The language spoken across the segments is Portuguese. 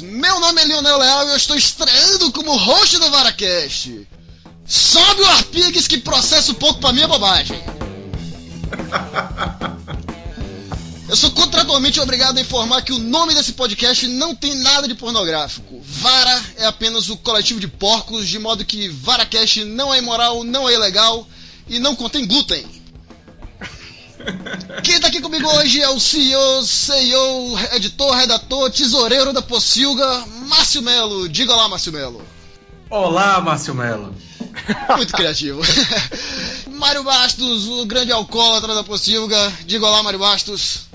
Meu nome é Leonel Leal e eu estou estreando como host do Varacast. Sobe o Arpigues que processa um pouco pra minha bobagem. Eu sou contratualmente obrigado a informar que o nome desse podcast não tem nada de pornográfico. Vara é apenas o coletivo de porcos, de modo que Varacast não é imoral, não é ilegal e não contém glúten. Quem tá aqui comigo hoje é o CEO, CEO, editor, redator, tesoureiro da Pocilga, Márcio Melo. Diga lá, Márcio Melo. Olá, Márcio Melo. Muito criativo. Mário Bastos, o grande alcoólatra da Pocilga. Diga lá, Mário Bastos.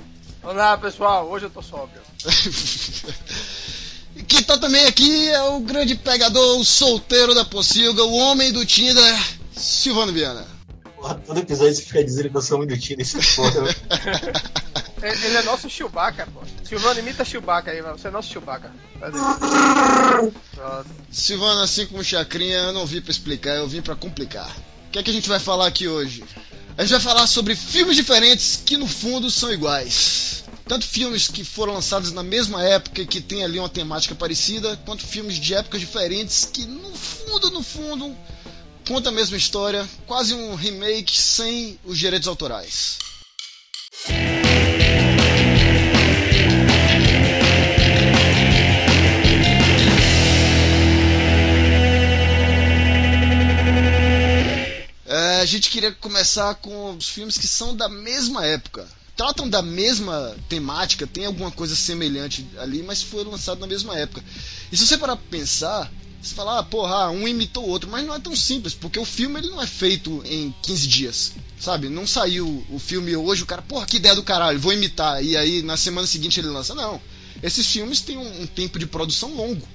Olá, pessoal. Hoje eu tô sóbrio. Quem tá também aqui é o grande pegador, o solteiro da Pocilga, o homem do Tinder, Silvano Viana. Porra, todo episódio você fica dizendo que eu sou um minutinho nesse porra. Ele é nosso Chewbacca, pô. Silvano, imita Chewbacca aí, você é nosso Chewbacca. Silvano, assim como Chacrinha, eu não vim pra explicar, eu vim pra complicar. O que é que a gente vai falar aqui hoje? A gente vai falar sobre filmes diferentes que no fundo são iguais. Tanto filmes que foram lançados na mesma época e que tem ali uma temática parecida, quanto filmes de épocas diferentes que no fundo, no fundo, conta a mesma história, quase um remake sem os direitos autorais. É, a gente queria começar com os filmes que são da mesma época. Tratam da mesma temática, tem alguma coisa semelhante ali, mas foram lançados na mesma época. E se você parar pra pensar, você fala, ah, porra, um imitou o outro, mas não é tão simples, porque o filme ele não é feito em 15 dias, sabe? Não saiu o filme hoje, o cara, porra, que ideia do caralho, vou imitar, e aí na semana seguinte ele lança. Não. Esses filmes têm um, um tempo de produção longo.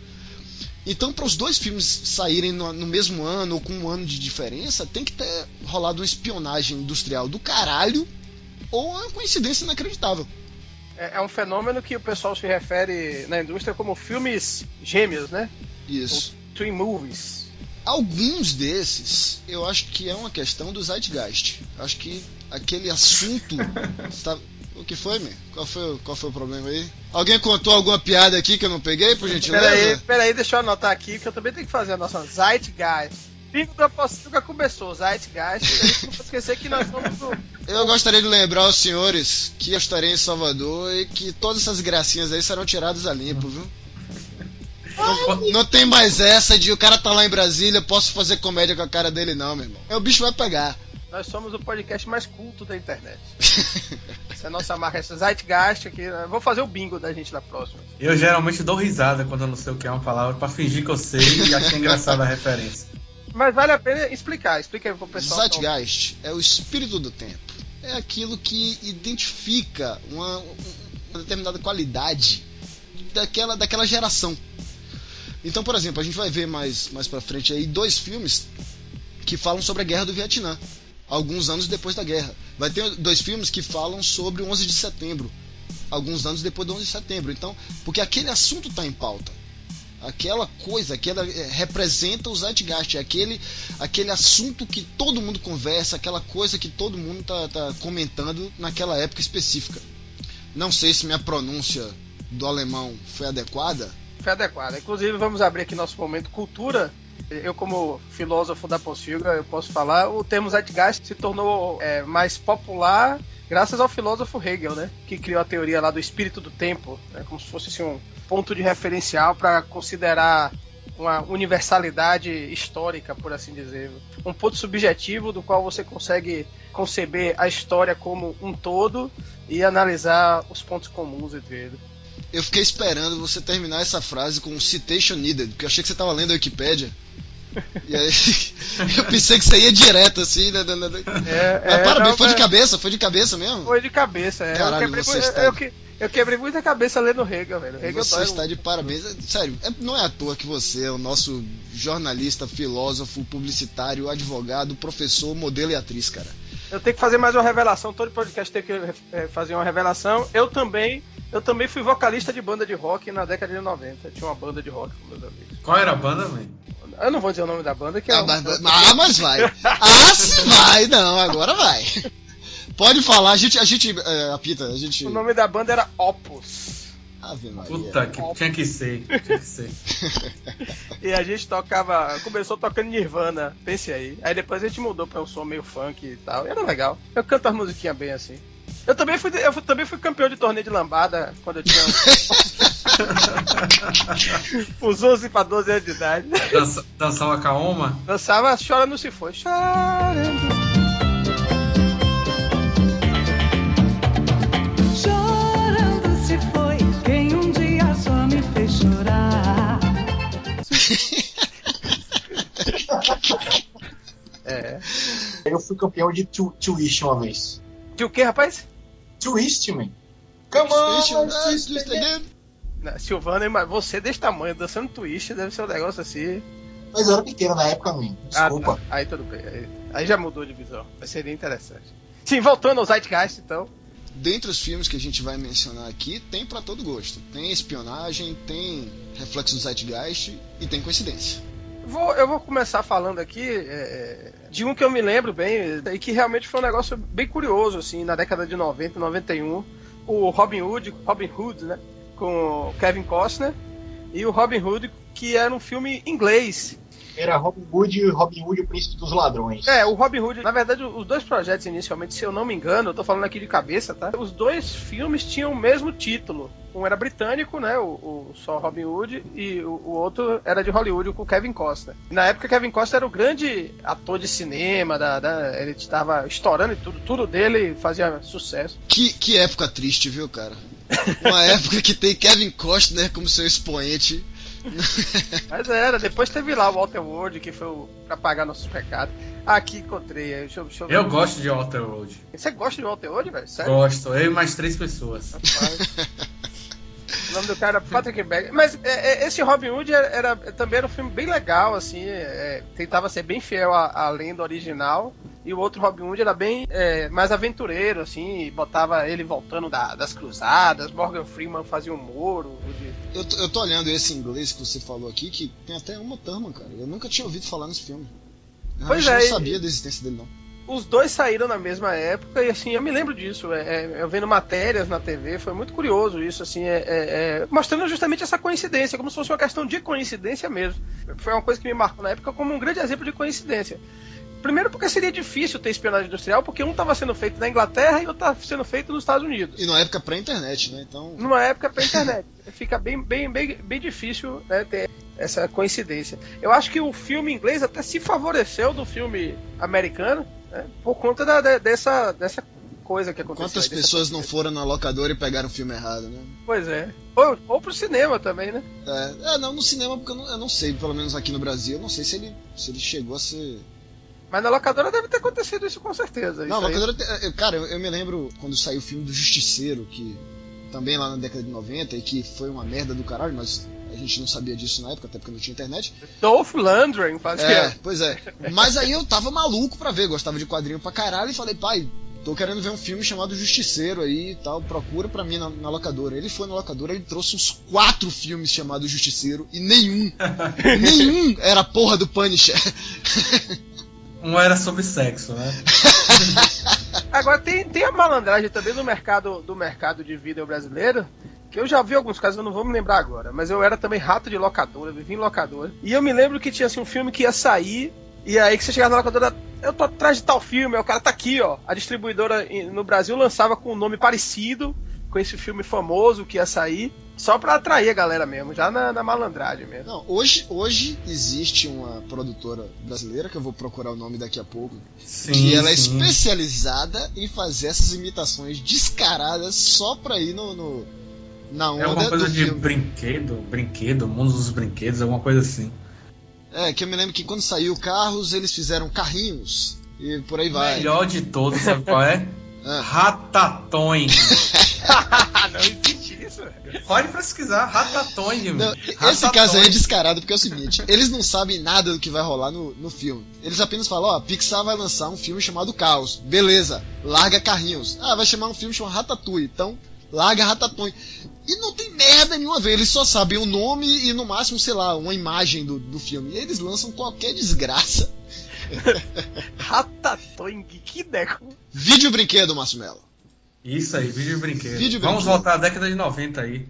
Então, para os dois filmes saírem no, no, mesmo ano ou com um ano de diferença, tem que ter rolado uma espionagem industrial do caralho ou uma coincidência inacreditável. É, é um fenômeno que o pessoal se refere na indústria como filmes gêmeos, né? Isso. Ou twin movies. Alguns desses, eu acho que é uma questão do Zeitgeist. Acho que aquele assunto. tá... O que foi, meu? Qual foi, qual foi o problema aí? Alguém contou alguma piada aqui que eu não peguei, por gentileza? Peraí, peraí, deixa eu anotar aqui que eu também tenho que fazer a nossa Zeitgeist. Bingo da Pocilga começou, Zeitgeist. Não esquecer que nós somos do. Eu gostaria de lembrar aos senhores que eu estarei em Salvador e que todas essas gracinhas aí serão tiradas a limpo, viu? Não, não, tem mais essa de o cara tá lá em Brasília, posso fazer comédia com a cara dele, não, meu irmão. É, o bicho vai pegar. Nós somos o podcast mais culto da internet. essa é a nossa marca, essa Zeitgeist aqui. Né? Vou fazer o bingo da gente na próxima. Eu geralmente dou risada quando eu não sei o que é uma palavra pra fingir que eu sei e achar engraçada a referência. Mas vale a pena explicar, explica aí pro pessoal. Zeitgeist é o espírito do tempo. É aquilo que identifica uma, uma determinada qualidade daquela, daquela geração. Então, por exemplo, a gente vai ver mais, mais pra frente aí dois filmes que falam sobre a guerra do Vietnã, alguns anos depois da guerra. Vai ter dois filmes que falam sobre o 11 de setembro, alguns anos depois do 11 de setembro. Então, porque aquele assunto está em pauta. Aquela coisa, aquela é, representa o Zeitgeist, é aquele, aquele assunto que todo mundo conversa, aquela coisa que todo mundo tá, tá comentando naquela época específica. Não sei se minha pronúncia do alemão foi adequada, adequada. Inclusive, vamos abrir aqui nosso momento cultura. Eu, como filósofo da Pocilga, eu posso falar, o termo Zeitgeist se tornou é, mais popular graças ao filósofo Hegel, né? Que criou a teoria lá do espírito do tempo, né, como se fosse assim, um ponto de referencial para considerar uma universalidade histórica, por assim dizer. Um ponto subjetivo do qual você consegue conceber a história como um todo e analisar os pontos comuns entre eles eu fiquei esperando você terminar essa frase com um citation needed, porque eu achei que você estava lendo a Wikipédia. E aí, eu pensei que você ia direto assim, né? né, né, né. É, Mas é, parabéns, não, foi de cabeça, foi de cabeça mesmo? Foi de cabeça, é. Caralho, eu, quebrei, você está... eu, eu, quebrei muita cabeça lendo Hegel, velho. Hegel você está de parabéns. Sério, é, não é à toa que você é o nosso jornalista, filósofo, publicitário, advogado, professor, modelo e atriz, cara. Eu tenho que fazer mais uma revelação, todo podcast tem que é, fazer uma revelação. Eu também eu também fui vocalista de banda de rock na década de 90. Tinha uma banda de rock com meus amigos. Qual era a banda, mãe? Eu não vou dizer o nome da banda, que é. Ah, mas, ah, mas vai. ah, se vai, não, agora vai. Pode falar, a gente, a gente, é, apita, a gente... O nome da banda era Opus. Ave Maria. Puta, que tinha que ser. Tinha que ser. E a gente tocava. Começou tocando Nirvana, pense aí. Aí depois a gente mudou pra um som meio funk e tal. E era legal. Eu canto as musiquinhas bem assim. Eu também fui, eu também fui campeão de torneio de lambada quando eu tinha. uns 11 pra 12 anos de idade. Dança, dançar uma caoma? Dançava Chorando Se Foi. Chorando. Chorando se foi quem um dia só me fez chorar. É. Eu fui campeão de Twist uma vez. De o que, rapaz? Twist, man. Come on, Twist, twist twist again. again. Na- Silvana, mas você desse tamanho, dançando twist, deve ser um negócio assim. Mas eu era pequeno na época, man. Desculpa. Ah, tá. Aí tudo bem. Aí, aí já mudou de visão. Mas seria interessante. Sim, voltando ao Zeitgeist, então. Dentre os filmes que a gente vai mencionar aqui, tem pra todo gosto. Tem espionagem, tem reflexo do Zeitgeist e tem coincidência. Vou, eu vou começar falando aqui é, de um que eu me lembro bem e que realmente foi um negócio bem curioso, assim, na década de 90, 91. O Robin Hood, Robin Hood, né? Com Kevin Costner. E o Robin Hood, que era um filme inglês. Era Robin Hood e Robin Hood, o príncipe dos ladrões. É, o Robin Hood, na verdade, os dois projetos inicialmente, se eu não me engano, eu tô falando aqui de cabeça, tá? Os dois filmes tinham o mesmo título. Um era britânico, né? O, o só Robin Hood, e o, o outro era de Hollywood com o Kevin Costner. Na época, Kevin Costner era o grande ator de cinema, da, da- ele estava estourando e tudo, tudo dele fazia sucesso. Que, que época triste, viu, cara? Uma época que tem Kevin Costner como seu expoente. Mas era, depois teve lá o Walter Ward, que foi o, pra pagar nossos pecados. Aqui encontrei, deixa, eu- deixa eu. Eu gosto de Walter Road. Você gosta de Walter Ward, velho? Sério? Gosto. Eu e mais três pessoas. Rapaz. O nome do cara era Patrick Beck. Mas é, é, esse Robin Hood era, era- também era um filme bem legal, assim. é, tentava ser bem fiel à, à lenda original. E o outro Robin Hood era bem é, mais aventureiro, assim. e Botava ele voltando da- das cruzadas. Morgan Freeman fazia um Moro. Eu, tô- eu tô olhando esse inglês que você falou aqui, que tem até uma Thurman, cara. Eu nunca tinha ouvido falar nesse filme. Eu Pois é, não e- sabia da existência dele, não. Os dois saíram na mesma época e assim, eu me lembro disso. é, é, eu vendo matérias na TV, foi muito curioso isso, assim, é, é, é, mostrando justamente essa coincidência, como se fosse uma questão de coincidência mesmo. Foi uma coisa que me marcou na época como um grande exemplo de coincidência. Primeiro porque seria difícil ter espionagem industrial, porque um estava sendo feito na Inglaterra e outro estava sendo feito nos Estados Unidos. E na época pré-internet, né? Então. Numa época pra internet. Fica bem, bem, bem, bem difícil né, ter essa coincidência. Eu acho que o filme inglês até se favoreceu do filme americano né, por conta da- da- dessa, dessa coisa que aconteceu. Quantas aí, pessoas não foram na locadora e pegaram o filme errado, né? Pois é. Ou, ou pro cinema também, né? É, é, não, no cinema, porque eu não, eu não sei, pelo menos aqui no Brasil, eu não sei se ele, se ele chegou a ser. Mas na locadora deve ter acontecido isso com certeza. Não, isso locadora. te- eu- Cara, eu, eu me lembro quando saiu o filme do Justiceiro, que também lá na década de 90, e que foi uma merda do caralho, mas a gente não sabia disso na época, até porque não tinha internet. Dolph Lundgren fazia. É, pois é. Mas aí eu tava maluco pra ver, gostava de quadrinho pra caralho, e falei, pai, tô querendo ver um filme chamado Justiceiro aí e tal, procura pra mim na, na locadora. Ele foi na locadora, ele trouxe uns quatro filmes chamados Justiceiro, e nenhum, nenhum era a porra do Punisher. Um era sobre sexo, né? Agora tem, tem a malandragem também do mercado do mercado de vídeo brasileiro. Que eu já vi alguns casos, eu não vou me lembrar agora. Mas eu era também rato de locadora, vivi em locadora. E eu me lembro que tinha assim, um filme que ia sair. E aí que você chegava na locadora, eu tô atrás de tal filme, o cara tá aqui, ó. A distribuidora no Brasil lançava com um nome parecido com esse filme famoso que ia sair. Só pra atrair a galera mesmo, já na, na malandragem mesmo. Não, hoje, hoje existe uma produtora brasileira, que eu vou procurar o nome daqui a pouco, Sim. que ela é sim. especializada em fazer essas imitações descaradas só pra ir no, no- na onda É alguma coisa de filme. brinquedo, brinquedo, mundo dos brinquedos, alguma coisa assim. É, que eu me lembro que quando saiu carros, eles fizeram carrinhos e por aí vai. Melhor de todos, sabe qual é? Ah. Ratatouille. não existe isso. Pode pesquisar, Ratatouille. Não, esse caso aí é descarado porque é o seguinte: eles não sabem nada do que vai rolar no, no filme. Eles apenas falam: ó, a Pixar vai lançar um filme chamado Caos. Beleza, larga carrinhos. Ah, vai chamar um filme chamado Ratatouille. Então, larga Ratatouille. E não tem merda nenhuma a ver, eles só sabem o nome e no máximo, sei lá, uma imagem do, do filme. E eles lançam qualquer desgraça. Ratatouille, que deco. Vídeo brinquedo, Márcio Mello. Isso aí, vídeo brinquedo. Vídeo Vamos brinquedo. voltar à década de 90 aí.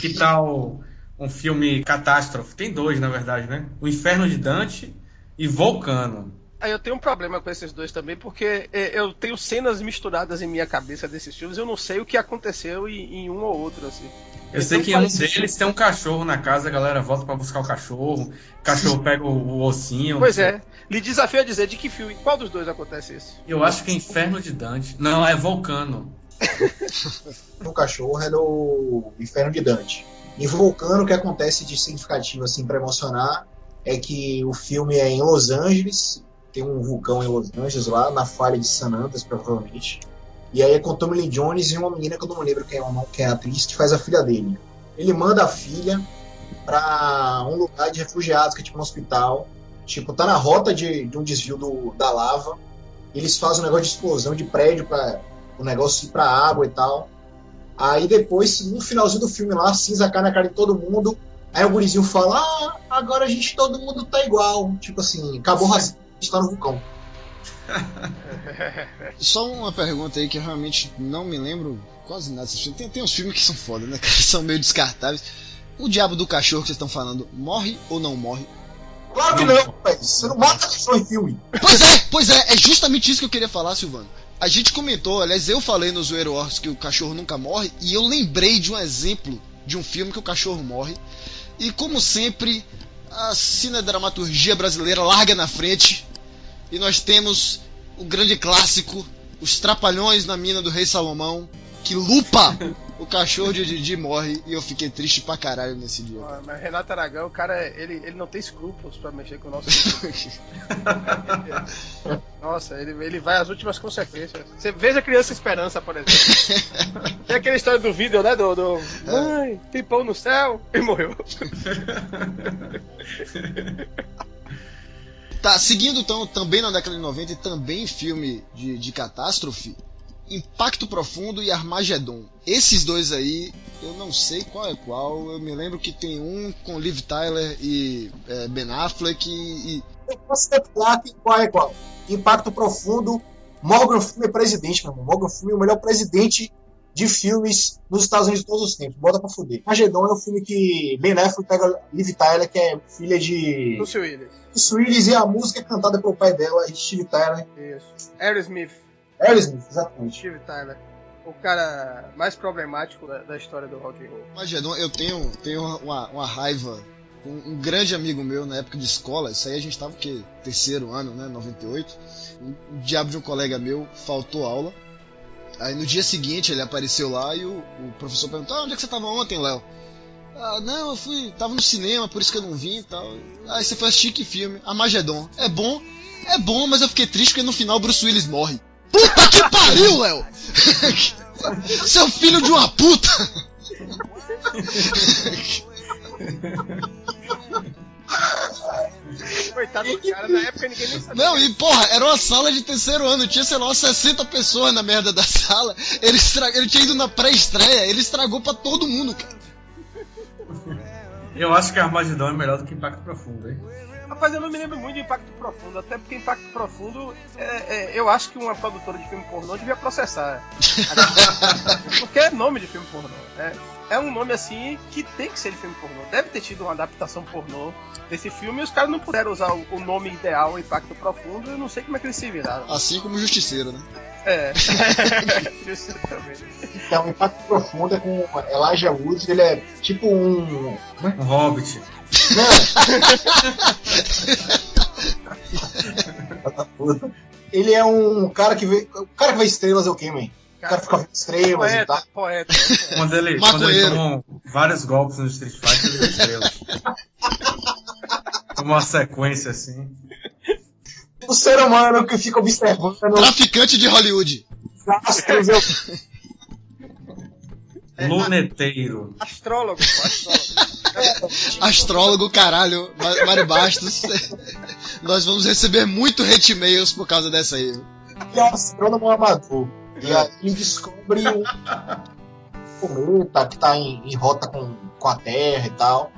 Que tal um filme catástrofe? Tem dois, na verdade, né? O Inferno de Dante e Vulcano. Aí eu tenho um problema com esses dois também, porque é, eu tenho cenas misturadas em minha cabeça desses filmes, eu não sei o que aconteceu em, em um ou outro, assim. Eu sei que em um deles tem um cachorro na casa, a galera volta pra buscar o cachorro, o cachorro pega o, o ossinho. Pois é, lhe desafio a dizer de que filme, qual dos dois acontece isso? Eu acho que é Inferno de Dante. Não, é Vulcano. no cachorro é no Inferno de Dante. Em Vulcano, o que acontece de significativo assim para emocionar é que o filme é em Los Angeles, tem um vulcão em Los Angeles lá, na falha de San Andreas, provavelmente. E aí é com Tommy Lee Jones e uma menina que eu não lembro quem é, nome, quem é a atriz, que faz a filha dele. Ele manda a filha pra um lugar de refugiados, que é tipo um hospital. Tipo, tá na rota de, de um desvio do, da lava. Eles fazem um negócio de explosão de prédio para o negócio ir pra água e tal. Aí depois, no finalzinho do filme lá, cinza cai na cara de todo mundo. Aí o gurizinho fala: Ah, agora a gente, todo mundo tá igual. Tipo assim, acabou o racismo, a gente tá no vulcão. Só uma pergunta aí que eu realmente não me lembro quase nada desses filmes. Tem, tem uns filmes que são foda, né? Que são meio descartáveis. O Diabo do Cachorro que vocês estão falando, morre ou não morre? Claro que Não. não. Você não mata pessoa em filme. Pois é, pois é, é justamente isso que eu queria falar, Silvano. A gente comentou, aliás, eu falei no Zoeiro Wars que o cachorro nunca morre, e eu lembrei de um exemplo de um filme que o cachorro morre. E como sempre, a cinedramaturgia brasileira larga na frente, e nós temos o grande clássico, Os Trapalhões na Mina do Rei Salomão, que lupa o cachorro de Didi morre, e eu fiquei triste pra caralho nesse dia. Ah, Mas Renato Aragão, o cara, ele, ele não tem escrúpulos pra mexer com o nosso. Nossa, ele, ele vai às últimas consequências. Você veja a Criança Esperança, por exemplo. Tem aquela história do vídeo, né? Do. do Mãe, tem pão no céu e morreu. Tá, seguindo então, também na década de 90 e também filme de, de catástrofe, Impacto Profundo e Armagedon. Esses dois aí, eu não sei qual é qual. Eu me lembro que tem um com Liv Tyler e é, Ben Affleck e, Eu posso que qual é qual. Impacto Profundo. Morgan Freeman é presidente, meu irmão. Morgan Freeman é o melhor presidente de filmes nos Estados Unidos de todos os tempos. Bota pra fuder. Armagedon é o filme que Ben Affleck pega Liv Tyler, que é filha de Lucy Willis. Bruce Willis, e a música é cantada pelo pai dela, Steve Tyler. Isso. Aerosmith, Aerosmith, exatamente. Steve Tyler. O cara mais problemático da, da história do rock and roll. Armagedon. Eu tenho, tenho uma, uma raiva com um grande amigo meu na época de escola. Isso aí a gente tava o quê? Terceiro ano, né? 98. O diabo de um colega meu faltou aula. Aí no dia seguinte ele apareceu lá e o, o professor perguntou: ah, onde é que você tava ontem, Léo? Ah, não, eu fui. tava no cinema, por isso que eu não vim e tal. Aí você foi assistir que filme? Armagedon. É bom? É bom, mas eu fiquei triste porque no final Bruce Willis morre. Puta que pariu, Léo! Seu filho de uma puta! Coitado do cara, na época ninguém nem sabia. Não, e porra, era uma sala de terceiro ano, tinha, sei lá, umas 60 pessoas na merda da sala. Ele, estra... ele tinha ido na pré-estreia, ele estragou pra todo mundo, cara. Eu acho que Armagedon é melhor do que Impacto Profundo, hein? Rapaz, eu não me lembro muito de Impacto Profundo, até porque Impacto Profundo, é, é, eu acho que uma produtora de filme pornô devia processar. porque é nome de filme pornô. É, é um nome assim que tem que ser de filme pornô. Deve ter tido uma adaptação pornô desse filme e os caras não puderam usar o, o nome ideal, Impacto Profundo, eu não sei como é que eles se viraram. Assim como o Justiceiro, né? É. Justamente. Então, Impacto Profundo é com Elijah Wood, ele é tipo um. Um Hobbit. Ele é um cara que vê. O cara que vê estrelas é o quê, man? O cara fica vendo estrelas e tal. Poeta, poeta. Quando ele, quando ele Maconheiro. toma vários golpes no Street Fighter, ele estrelas. Toma uma sequência assim. O ser humano que fica observando Traficante de Hollywood. os astros. Eu... Luneteiro. Astrólogo, astrólogo. Astrólogo, caralho, Mário Bastos. Nós vamos receber muito hate mails por causa dessa aí. que é um astrônomo amador. E aí ele descobre um cometa que tá em, em rota com, com a Terra e tal.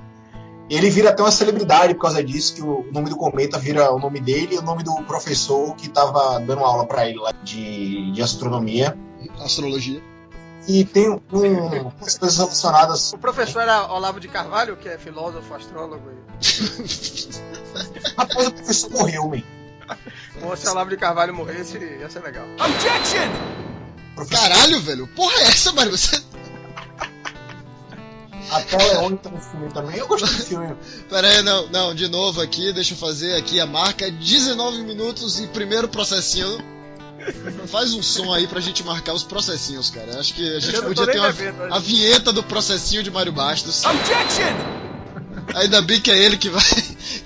Ele vira até uma celebridade por causa disso, que o nome do cometa vira o nome dele e o nome do professor que tava dando aula pra ele lá de, de astronomia. Astrologia. E tem um, umas coisas relacionadas. O professor era Olavo de Carvalho, que é filósofo, astrólogo. E... Rapaz, o professor morreu, man. Bom, se Olavo de Carvalho morresse, ia ser legal. Professor, Caralho, velho. Porra é essa, Mário? Você... até o Leone tá filme também. Eu gostei do filme. Pera aí, não, não, de novo aqui, deixa eu fazer aqui a marca 19 minutos e primeiro processinho. Faz um som aí pra gente marcar os processinhos, cara. Acho que a gente Eu podia ter uma, hoje. a vinheta do processinho de Mário Bastos. Ainda bem que é ele que vai,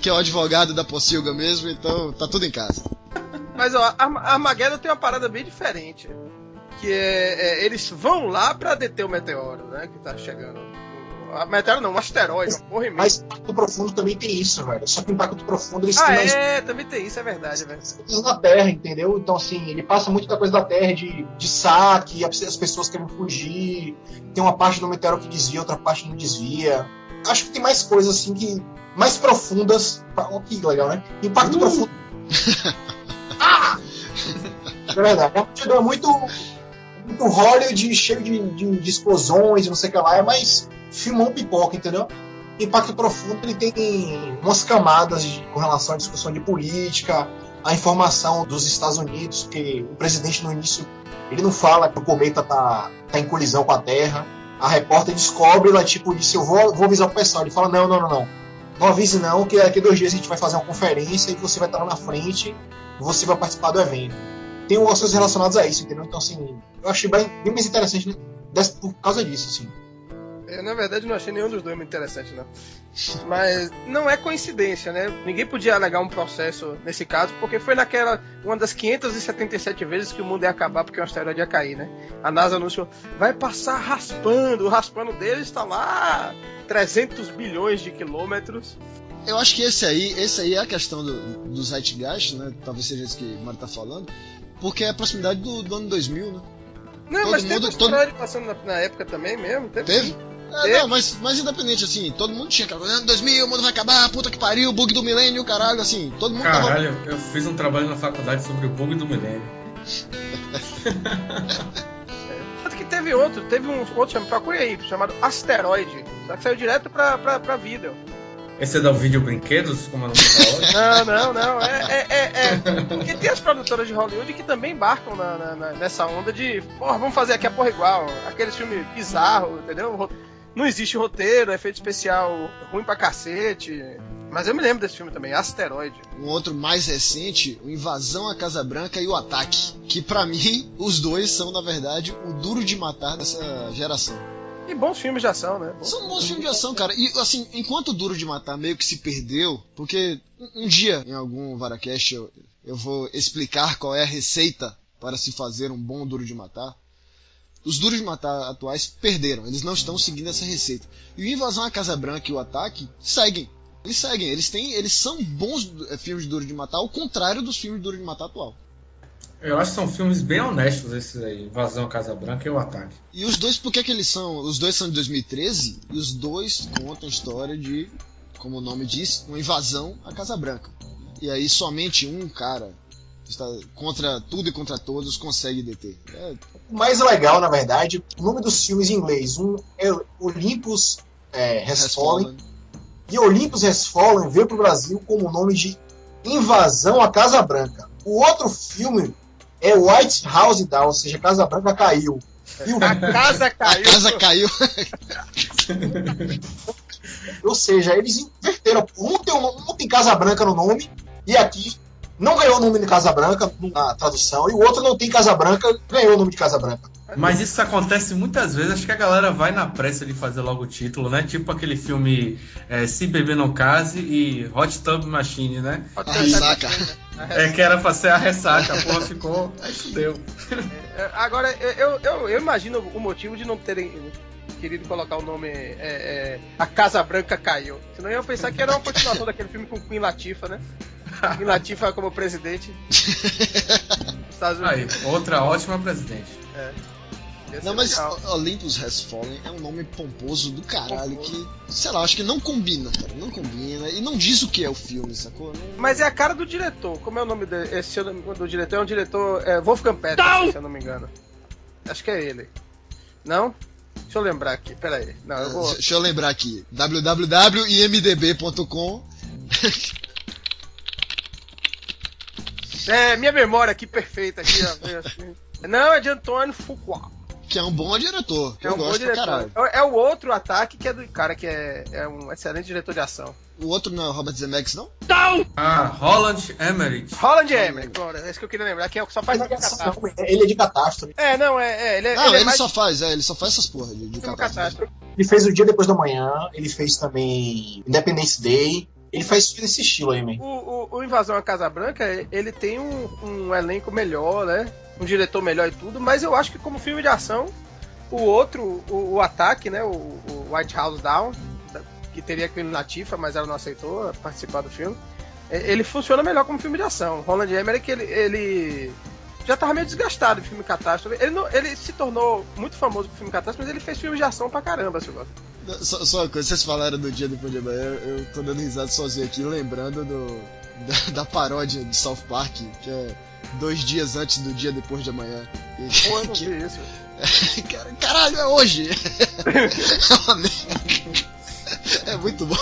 que é o advogado da Pocilga mesmo, então tá tudo em casa. Mas ó, Armageddon tem uma parada bem diferente. Que é, é, eles vão lá pra deter o meteoro, né? Que tá chegando. O meteoro não, um asteroide, uma porra imensa. Mas Impacto Profundo também tem isso, velho. Só que Impacto Profundo eles Ah, têm mais é, também tem isso, é verdade, é verdade. coisas na Terra, entendeu? Então, assim, ele passa muito da coisa da Terra, de, de saque, as pessoas querem fugir. Tem uma parte do meteoro que desvia, outra parte não desvia. Acho que tem mais coisas, assim, que. mais profundas. Ó, que legal, né? Impacto Profundo. ah! É verdade. É um muito. Muito Hollywood, cheio de, de, de explosões não sei o que lá. É mais filmão pipoca, entendeu? Impacto Profundo ele tem umas camadas de- com relação à discussão de política, a informação dos Estados Unidos, que o presidente no início ele não fala que o cometa tá, tá em colisão com a Terra. A repórter descobre, ela tipo disse, eu vou, vou avisar o pessoal. Ele fala, não, não, não, não. Não avise não, que daqui a dois dias a gente vai fazer uma conferência e você vai estar lá na frente você vai participar do evento. Tem algumas coisas relacionadas a isso, entendeu? Então, assim, eu achei bem, bem mais interessante né? Por causa disso, assim. Eu, na verdade, não achei nenhum dos dois muito interessante, não. Mas não é coincidência, né? Ninguém podia alegar um processo nesse caso, porque foi naquela, uma das 577 vezes que o mundo ia acabar porque um asteroide ia cair, né? A NASA anunciou, vai passar raspando, o raspando dele está lá 300 bilhões de quilômetros. Eu acho que esse aí, esse aí é a questão do, do Zeitgeist, né? Talvez seja isso que o Mário tá falando. Porque é a proximidade do, do ano 2000, né? Não, Todo mas mundo- teve um todo- asteroide passando na, na época também mesmo? Teve? Teve? É, Teve. não, mas, mas independente, assim, todo mundo tinha aquela coisa, ano 2000, o mundo vai acabar, puta que pariu, bug do milênio, caralho, assim, todo mundo tava... Caralho, eu fiz um trabalho na faculdade sobre o bug do milênio. Tanto que teve outro, teve um outro, procure aí, chamado Asteroide. Só que saiu direto pra, pra, pra vídeo. Esse é da Vídeo Brinquedos, como a nome fala? Não, não, não. É, é, é, é. Porque tem as produtoras de Hollywood que também embarcam na, na- na- nessa onda de, porra, vamos fazer aqui a porra igual. Aqueles filmes bizarros, entendeu? Não existe roteiro, efeito especial ruim pra cacete. Mas eu me lembro desse filme também, Asteroide. Um outro mais recente, o Invasão à Casa Branca e o Ataque. Que pra mim, os dois são, na verdade, o duro de matar dessa geração. E bons filmes de ação, né? Bons São bons filmes de ação, cara. E assim, enquanto o Duro de Matar meio que se perdeu, porque um um dia, em algum Varacast, eu, eu vou explicar qual é a receita para se fazer um bom Duro de Matar. Os Duros de Matar atuais perderam, eles não estão seguindo essa receita. E o Invasão à Casa Branca e o Ataque seguem. Eles seguem, eles têm, eles são bons eh, filmes de Duro de Matar, ao contrário dos filmes de Duro de Matar atual. Eu acho que são filmes bem honestos esses aí. Invasão à Casa Branca e o Ataque. E os dois, por que que eles são? Os dois são de 2013 e os dois contam a história de, como o nome diz, uma invasão à Casa Branca. E aí somente um cara está contra tudo e contra todos consegue deter. É, O mais legal, na verdade, o nome dos filmes em inglês. Um é Olympus é, Has Has Fallen. Fallen. E Olympus Has Fallen veio pro Brasil como o nome de Invasão à Casa Branca. O outro filme é White House Down, ou seja, Casa Branca caiu. E A casa A caiu. casa caiu. ou seja, eles inverteram. Um tem, um tem Casa Branca no nome, e aqui não ganhou o nome de Casa Branca na tradução, e o outro não tem Casa Branca, ganhou o nome de Casa Branca. Mas isso acontece muitas vezes, acho que a galera vai na pressa de fazer logo o título, né? Tipo aquele filme é, Se Beber Não Case e Hot Tub Machine, né? A ressaca. É que era pra ser a ressaca, a porra ficou. Aí fudeu. É, Agora, eu, eu, eu imagino o motivo de não terem querido colocar o nome é, é, A Casa Branca Caiu. Senão eu ia pensar que era uma continuação daquele filme com Queen Latifah, né? Queen Latifah como presidente. Estados Aí, Unidos. outra ótima presidente. Ser Não, mas legal. Olympus Has Fallen é um nome pomposo do caralho que, sei lá, acho que não combina, cara. Não combina. E não diz o que é o filme, sacou? Não- Mas é a cara do diretor. Como é o nome dele? Esse é o nome do diretor é um diretor. É, Wolfgang Petersen, se eu não me engano. Acho que é ele. Não? Deixa eu lembrar aqui, peraí. Não, eu vou. Deixa eu lembrar aqui. www.imdb.com É, minha memória aqui perfeita aqui, ó. assim. Não, é de Antônio Fuqua. Que é um bom diretor. Que É eu um bom diretor. caralho. É é o outro ataque que é do cara que é, é um excelente diretor de ação. O outro não é o Robert Zemeckis, não? Ah, Holland Emmerich. Holland Emmerich, pronto, é isso que eu queria lembrar, que é o que só faz a questão, catástrofe. ele é de catástrofe. É, não, é, é ele é, Não, ele ele, é mais só faz, é, ele só faz essas porra de, de catástrofe. catástrofe. Ele fez O Dia Depois da Manhã, ele fez também Independence Day. Ele faz filme desse estilo aí, man. O, o, o Invasão à Casa Branca, ele tem um, um elenco melhor, né? Um diretor melhor e tudo, mas eu acho que como filme de ação, o outro, o, o ataque, né? O, o White House Down, que teria Queen Latifa, mas ela não aceitou participar do filme. e- Ele funciona melhor como filme de ação. Roland Emmerich, ele, ele já tava meio desgastado de filme catástrofe. Ele, não- ele se tornou muito famoso com filme catástrofe, mas ele fez filmes de ação pra caramba, gosta. Só, só uma coisa, vocês falaram do dia depois de amanhã, eu tô dando risada sozinho aqui, lembrando do, da, da paródia de South Park, que é dois dias antes do dia depois de amanhã. E- Pô, eu não que- vi isso. Cara- Caralho, é hoje! é uma merda. É muito bom.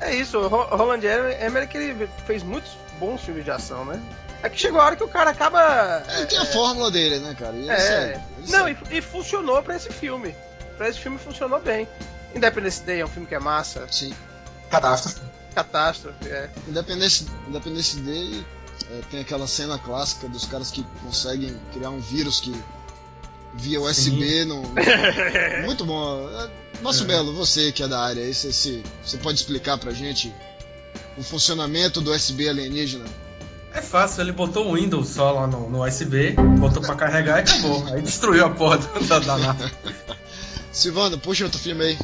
É isso, o Ro- Roland Emmerich ele fez muitos bons filmes de ação, né? É que chegou a hora que o cara acaba. Ele tem a fórmula dele, né, cara? E ele É, ele não, e, e funcionou pra esse filme. Pra esse filme funcionou bem. Independence Day é um filme que é massa, Sim. Catástrofe. Catástrofe, é. Independence, Independence Day é, tem aquela cena clássica dos caras que conseguem criar um vírus que via USB não. Muito bom. É, Nosso É. Belo, você que é da área, você, você, você pode explicar pra gente o funcionamento do USB alienígena? É fácil, ele botou o Windows só lá no, no USB, botou pra carregar e acabou. Aí destruiu a porra da, da nave. Silvano, puxa outro filme aí.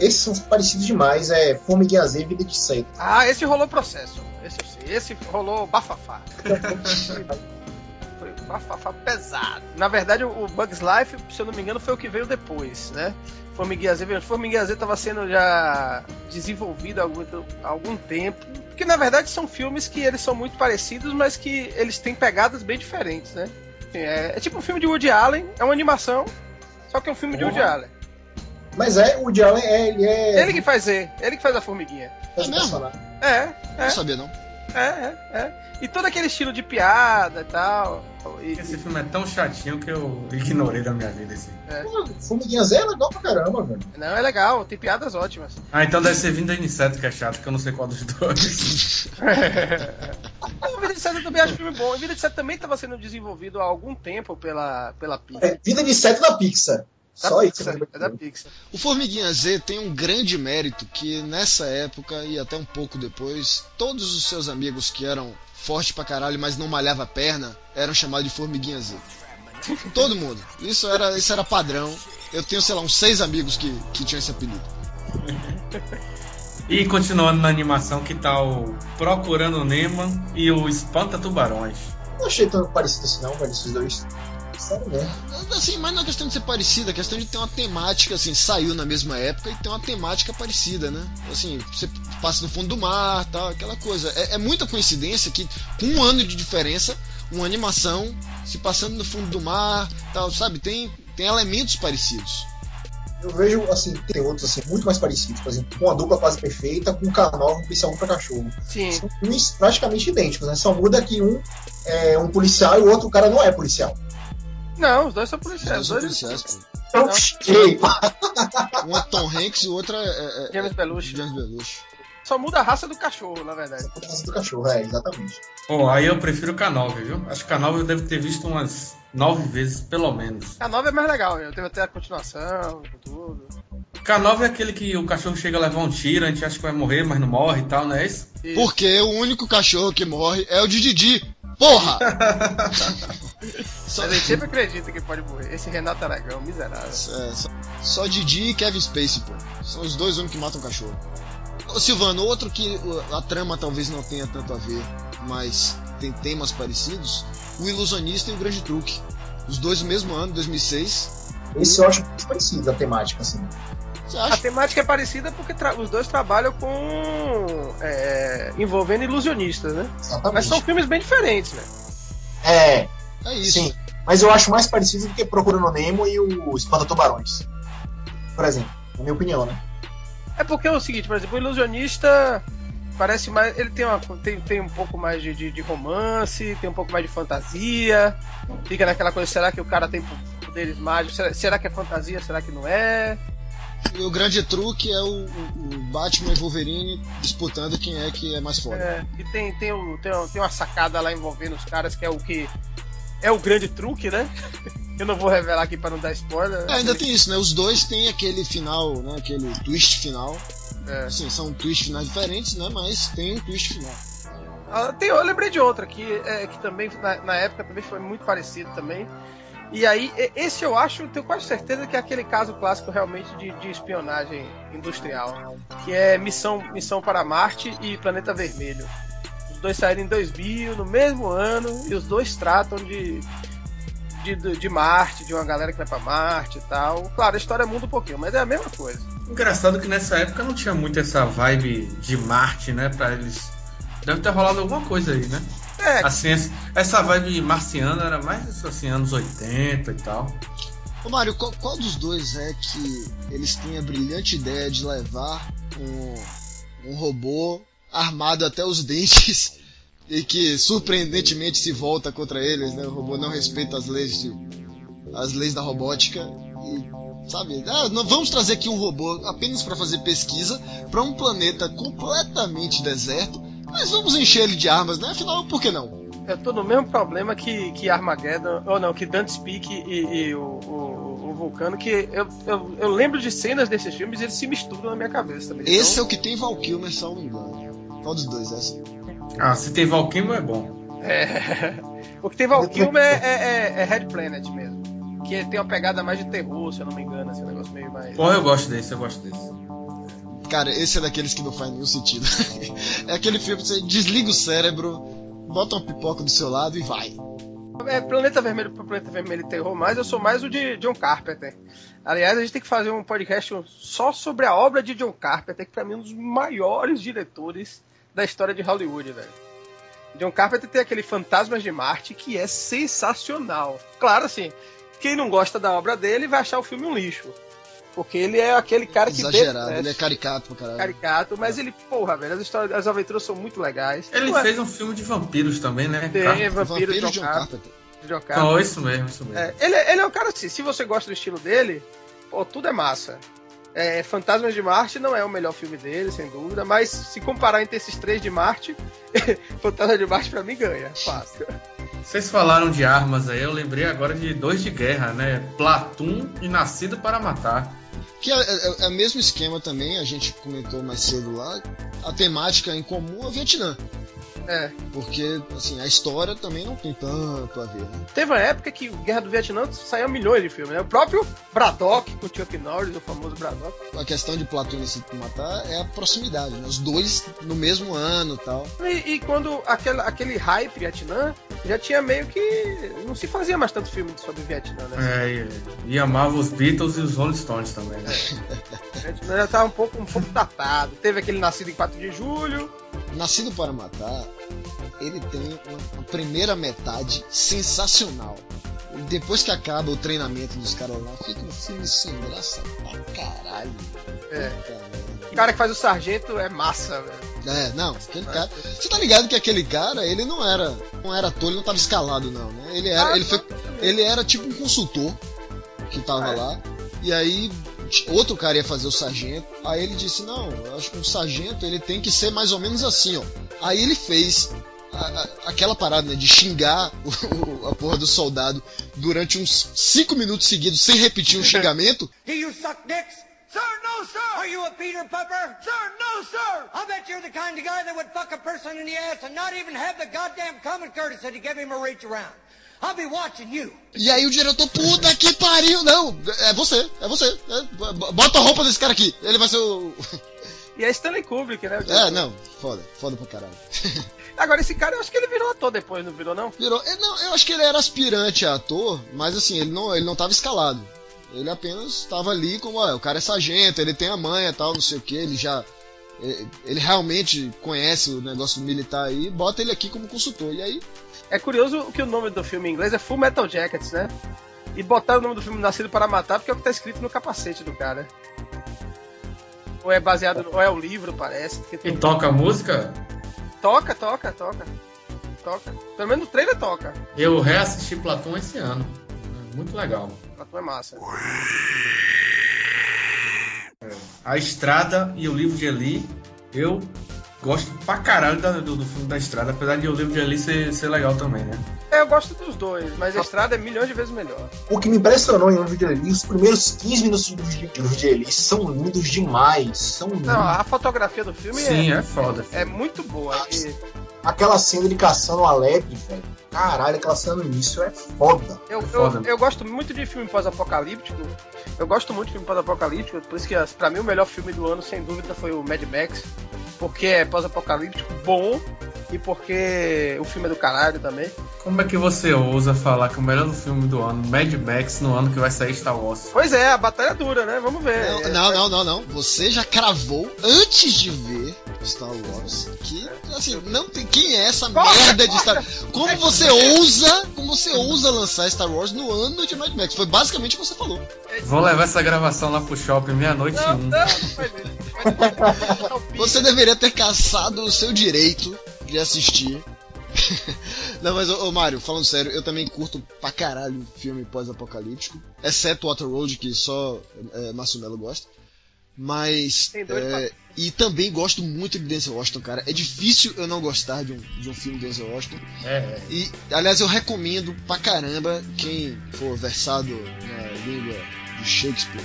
Esses são parecidos demais, é Z e Vida de Inseto. Ah, esse rolou processo. Esse. Esse rolou bafafá. Foi bafafá pesado. Na verdade, o Bugs Life, se eu não me engano, foi o que veio depois, né? Formiguinha Z, Formiguinha Z estava sendo já desenvolvido há algum, há algum tempo. Porque na verdade são filmes que eles são muito parecidos, mas que eles têm pegadas bem diferentes, né? Assim, É, é tipo um filme de Woody Allen, é uma animação, só que é um filme de Woody. Allen. Mas é, o Woody Allen é, ele é. Ele que faz ele, ele que faz a formiguinha. É o mesmo? É, é. Não sabia, não. É, é, é. E todo aquele estilo de piada e tal. E, Esse filme é tão chatinho que eu ignorei da minha vida esse. Pô, Formiguinha Z é legal pra caramba, velho. não, é legal, tem piadas ótimas. Ah, então deve ser vindo da Inseto que é chato, que eu não sei qual dos dois. o Vida de Seta também acho filme bom. Vida de Seta também estava sendo desenvolvido há algum tempo pela, pela Pixar. É Vida de Inseto da Pixar. Da Só Pixar, isso. é da Pixar. O Formiguinha Z tem um grande mérito que nessa época e até um pouco depois, todos os seus amigos que eram fortes pra caralho, mas não malhava a perna, eram chamados de Formiguinha Z. Todo mundo. Isso era, isso era padrão. Eu tenho, sei lá, uns seis amigos que, que tinham esse apelido. E continuando na animação, que tá o Procurando Nemo e o Espanta Tubarões. Não achei tão parecido assim, não, velho, esses dois. Sério mesmo. Assim, mas não é questão de ser parecida, é questão de ter uma temática, assim, saiu na mesma época e tem uma temática parecida, né? Assim, você passa no fundo do mar, tal, aquela coisa. É, é muita coincidência que, com um ano de diferença, uma animação se passando no fundo do mar, tal, sabe? Tem, tem elementos parecidos. Eu vejo, assim, tem outros, assim, muito mais parecidos. Por exemplo, com a dupla quase perfeita, com o K9, um policial um pra cachorro. Sim. São filmes praticamente idênticos, né? Só muda que um é um policial e o outro cara não é policial. Não, os dois são Os policiais. dois Os são dois... policiais, pô. Ei, Um é Tom Hanks e o outro é, é, é- James Belushi. James Belushi. Só muda a raça do cachorro, na verdade. Por causa do cachorro, é, exatamente. Pô, aí eu prefiro o K9, viu? Acho que o K9 eu devo ter visto umas nove vezes, pelo menos. A nova é mais legal, né? Teve até a continuação, tudo. K9 é aquele que o cachorro chega a levar um tiro, a gente acha que vai morrer, mas não morre e tal, não é isso? Porque o único cachorro que morre é o de Didi. Porra! Só, Mas ele sempre acredita que pode morrer. Esse Renato Aragão, miserável. É, só, só Didi e Kevin Spacey, pô. São os dois únicos que matam cachorro. Ô, Silvano, outro que a trama talvez não tenha tanto a ver, mas tem temas parecidos, o Ilusionista e o Grande Truque. Os dois no mesmo ano, 2006. Esse eu acho mais parecido, a temática, assim. Você A temática é parecida porque os dois trabalham com. é, envolvendo ilusionistas, né? Exatamente. Mas são filmes bem diferentes, né? É, É isso. sim. Mas eu acho mais parecido do que Procurando Nemo e o Espanta Tubarões. Por exemplo, na minha opinião, né? É porque é o seguinte, por exemplo, o ilusionista parece mais. Ele tem, uma, tem, tem um pouco mais de, de, de romance, tem um pouco mais de fantasia. Fica naquela coisa, será que o cara tem poderes mágicos? Será, será que é fantasia? Será que não é? E o grande truque é o, o- Batman e Wolverine disputando quem é que é mais foda. É, e tem, tem, o, tem, tem uma sacada lá envolvendo os caras que é o que. É o grande truque, né? Eu não vou revelar aqui pra não dar spoiler. É, ainda tem isso, né? Os dois têm aquele final, né? Aquele twist final. É. Assim, são twist finais diferentes, né? Mas tem um twist final. Ah, tem, eu lembrei de outra que, é, que também na, na época também foi muito parecido também. E aí, esse eu acho, tenho quase certeza que é aquele caso clássico realmente de, de espionagem industrial, que é Missão, Missão para Marte e Planeta Vermelho. Os dois saíram em 2000, no mesmo ano, e os dois tratam de, de, de- de Marte, de uma galera que vai para Marte e tal. Claro, a história muda um pouquinho, mas é a mesma coisa. Engraçado que nessa época não tinha muito essa vibe de Marte, né? Pra eles. Deve ter rolado alguma coisa aí, né? É, Assim, essa- essa vibe marciana era mais assim, anos 80 e tal. Ô Mário, qual, qual dos dois é que eles têm a brilhante ideia de levar um, um robô armado até os dentes e que surpreendentemente se volta contra eles, né? O robô não respeita as leis de, as leis da robótica e sabe? Ah, não, vamos trazer aqui um robô apenas para fazer pesquisa para um planeta completamente deserto, mas vamos encher ele de armas, né? Afinal, por que não? Eu tô no mesmo problema que, que Armageddon, ou não, que Dante's Peak e, e o, o, o Vulcano, que eu, eu, eu lembro de cenas desses filmes e eles se misturam na minha cabeça também. Esse é o que tem Val Kilmer, se eu não me engano. Qual dos dois é esse? Ah, se tem Valkyrie é bom. É. O que tem Valkyrie é, é, é, é Red Planet mesmo. Que tem uma pegada mais de terror, se eu não me engano, esse negócio meio mais. Pô, eu gosto desse, eu gosto desse. Cara, esse é daqueles que não faz nenhum sentido. é aquele filme que você desliga o cérebro, bota uma pipoca do seu lado e vai. É, Planeta Vermelho pro Planeta Vermelho e terror mais, eu sou mais o de John Carpenter. Aliás, a gente tem que fazer um podcast só sobre a obra de John Carpenter, que pra mim é um dos maiores diretores da história de Hollywood, velho. John Carpenter tem aquele Fantasmas de Marte que é sensacional. Claro, assim, quem não gosta da obra dele vai achar o filme um lixo. Porque ele é aquele cara que Exagerado, detesta ele é caricato caralho. caricato, mas ele, porra, velho, as histórias, as aventuras são muito legais. Ele Não é- fez um filme de vampiros também, né? Tem, Cara, Vampiro, Vampiro John, John Carpenter. Carpenter. John Carpenter. Não, isso mesmo, isso mesmo. É, ele, ele é um cara assim, se você gosta do estilo dele, pô, tudo é massa. É, Fantasmas de Marte não é o melhor filme dele, sem dúvida, mas se comparar entre esses três de Marte, Fantasmas de Marte pra mim ganha, fácil. Vocês falaram de armas aí, eu lembrei agora de dois de guerra, né? Platum e Nascido para Matar. Que é, é- é o mesmo esquema também, a gente comentou mais cedo lá. A temática em comum é o Vietnã. É. Porque, assim, a história também não tem tanto a ver, né? Teve uma época que Guerra do Vietnã saiu milhões de filmes, né? O próprio Braddock, com Chuck Norris, o famoso Braddock. A questão de Platão e Necessito Matar é a proximidade, né? Os dois no mesmo ano e tal. E, e quando aquele, aquele hype Vietnã, já tinha meio que. Não se fazia mais tanto filme sobre Vietnã, né? É, e, e amava os Beatles e os Rolling Stones também, né? Vietnã já tava um pouco, um pouco datado. Teve aquele Nascido em 4 de Julho. Nascido para Matar, ele tem uma, primeira metade sensacional. E depois que acaba o treinamento dos caras lá, fica um filme sem graça pra caralho. É. O cara que faz o sargento é massa, velho. É, não, aquele cara. Você tá ligado que aquele cara, ele não era. Não era ator, ele não tava escalado, não, né? Ele era. Ah, ele, foi, ele era tipo um consultor que tava Ah, é? lá. E aí outro cara ia fazer o sargento. Aí ele disse, não, eu acho que um sargento ele tem que ser mais ou menos assim, ó. Aí ele fez. a- a- aquela parada né, de xingar o- o- a porra do soldado durante uns 5 minutos seguidos sem repetir o xingamento. Do you suck dicks? Sir, no, sir. Are you a Peter Pupper? Sir, no, sir. I bet you're the kind of guy that would fuck a person in the ass and not even have the goddamn common courtesy to give him a reach around. I'll be watching you. E aí o diretor, puta que pariu! Não, é você, é você. é, bota a roupa desse cara aqui, ele vai ser o. E é Stanley Kubrick, né? É, não, foda, foda pra caralho. Agora, esse cara, eu acho que ele virou ator depois, não virou, não? Virou. é, Não, eu acho que ele era aspirante a ator, mas assim, ele não, ele não tava escalado. Ele apenas tava ali como, ó, o cara é sargento, ele tem a manha e tal, não sei o que, ele já é, ele realmente conhece o negócio militar aí, bota ele aqui como consultor. E aí, É curioso que o nome do filme em inglês é Full Metal Jackets, né? E botaram o nome do filme Nascido para Matar porque é o que tá escrito no capacete do cara. Ou é baseado, no- ou é o livro, parece. E toca a música, Toca, toca, toca. Toca. Pelo menos no trailer toca. eu reassisti Platão esse ano. É Muito legal. Tua é massa. A Estrada e o Livro de Eli, eu gosto pra caralho da- do, do filme da Estrada, apesar de o Livro de Eli ser, ser legal também, né? É, eu gosto dos dois, mas a estrada é milhões de vezes melhor. O que me impressionou em Livro de Eli, os primeiros 15 minutos Livro de Eli são lindos demais. São lindos. Não, a fotografia do filme Sim, é, é foda. é muito boa. E Aquela cena de caçando a lebre, velho. Caralho, aquela cena no início é foda. eu, Foda. eu, eu gosto muito de filme pós-apocalíptico. Eu gosto muito de filme pós-apocalíptico, por isso que pra mim o melhor filme do ano, sem dúvida, foi o Mad Max. Porque é pós-apocalíptico, bom, e porque o filme é do caralho também. Como é que você ousa falar que o melhor filme do ano, Mad Max, no ano que vai sair Star Wars? Pois é, a batalha é dura, né? Vamos ver. Não, É, não, não, não, não. Você já cravou antes de ver Star Wars que, assim, não tem. Quem é essa Porra, merda de Star porra. Como você ousa. Como você ousa lançar Star Wars no ano de Mad Max? Foi basicamente o que você falou. Vou levar essa gravação lá pro shopping meia-noite e Não, um. não, não. Você deveria ter caçado o seu direito de assistir. Não, mas, ô, ô Mário, falando sério, eu também curto pra caralho filme pós-apocalíptico. Exceto Waterworld, que só é, Márcio Melo gosta. Mas. É, e também gosto muito de Denzel Washington, cara. É difícil eu não gostar de um, de um filme de Denzel Washington. É, é. E, aliás, eu recomendo pra caramba quem for versado na língua de Shakespeare,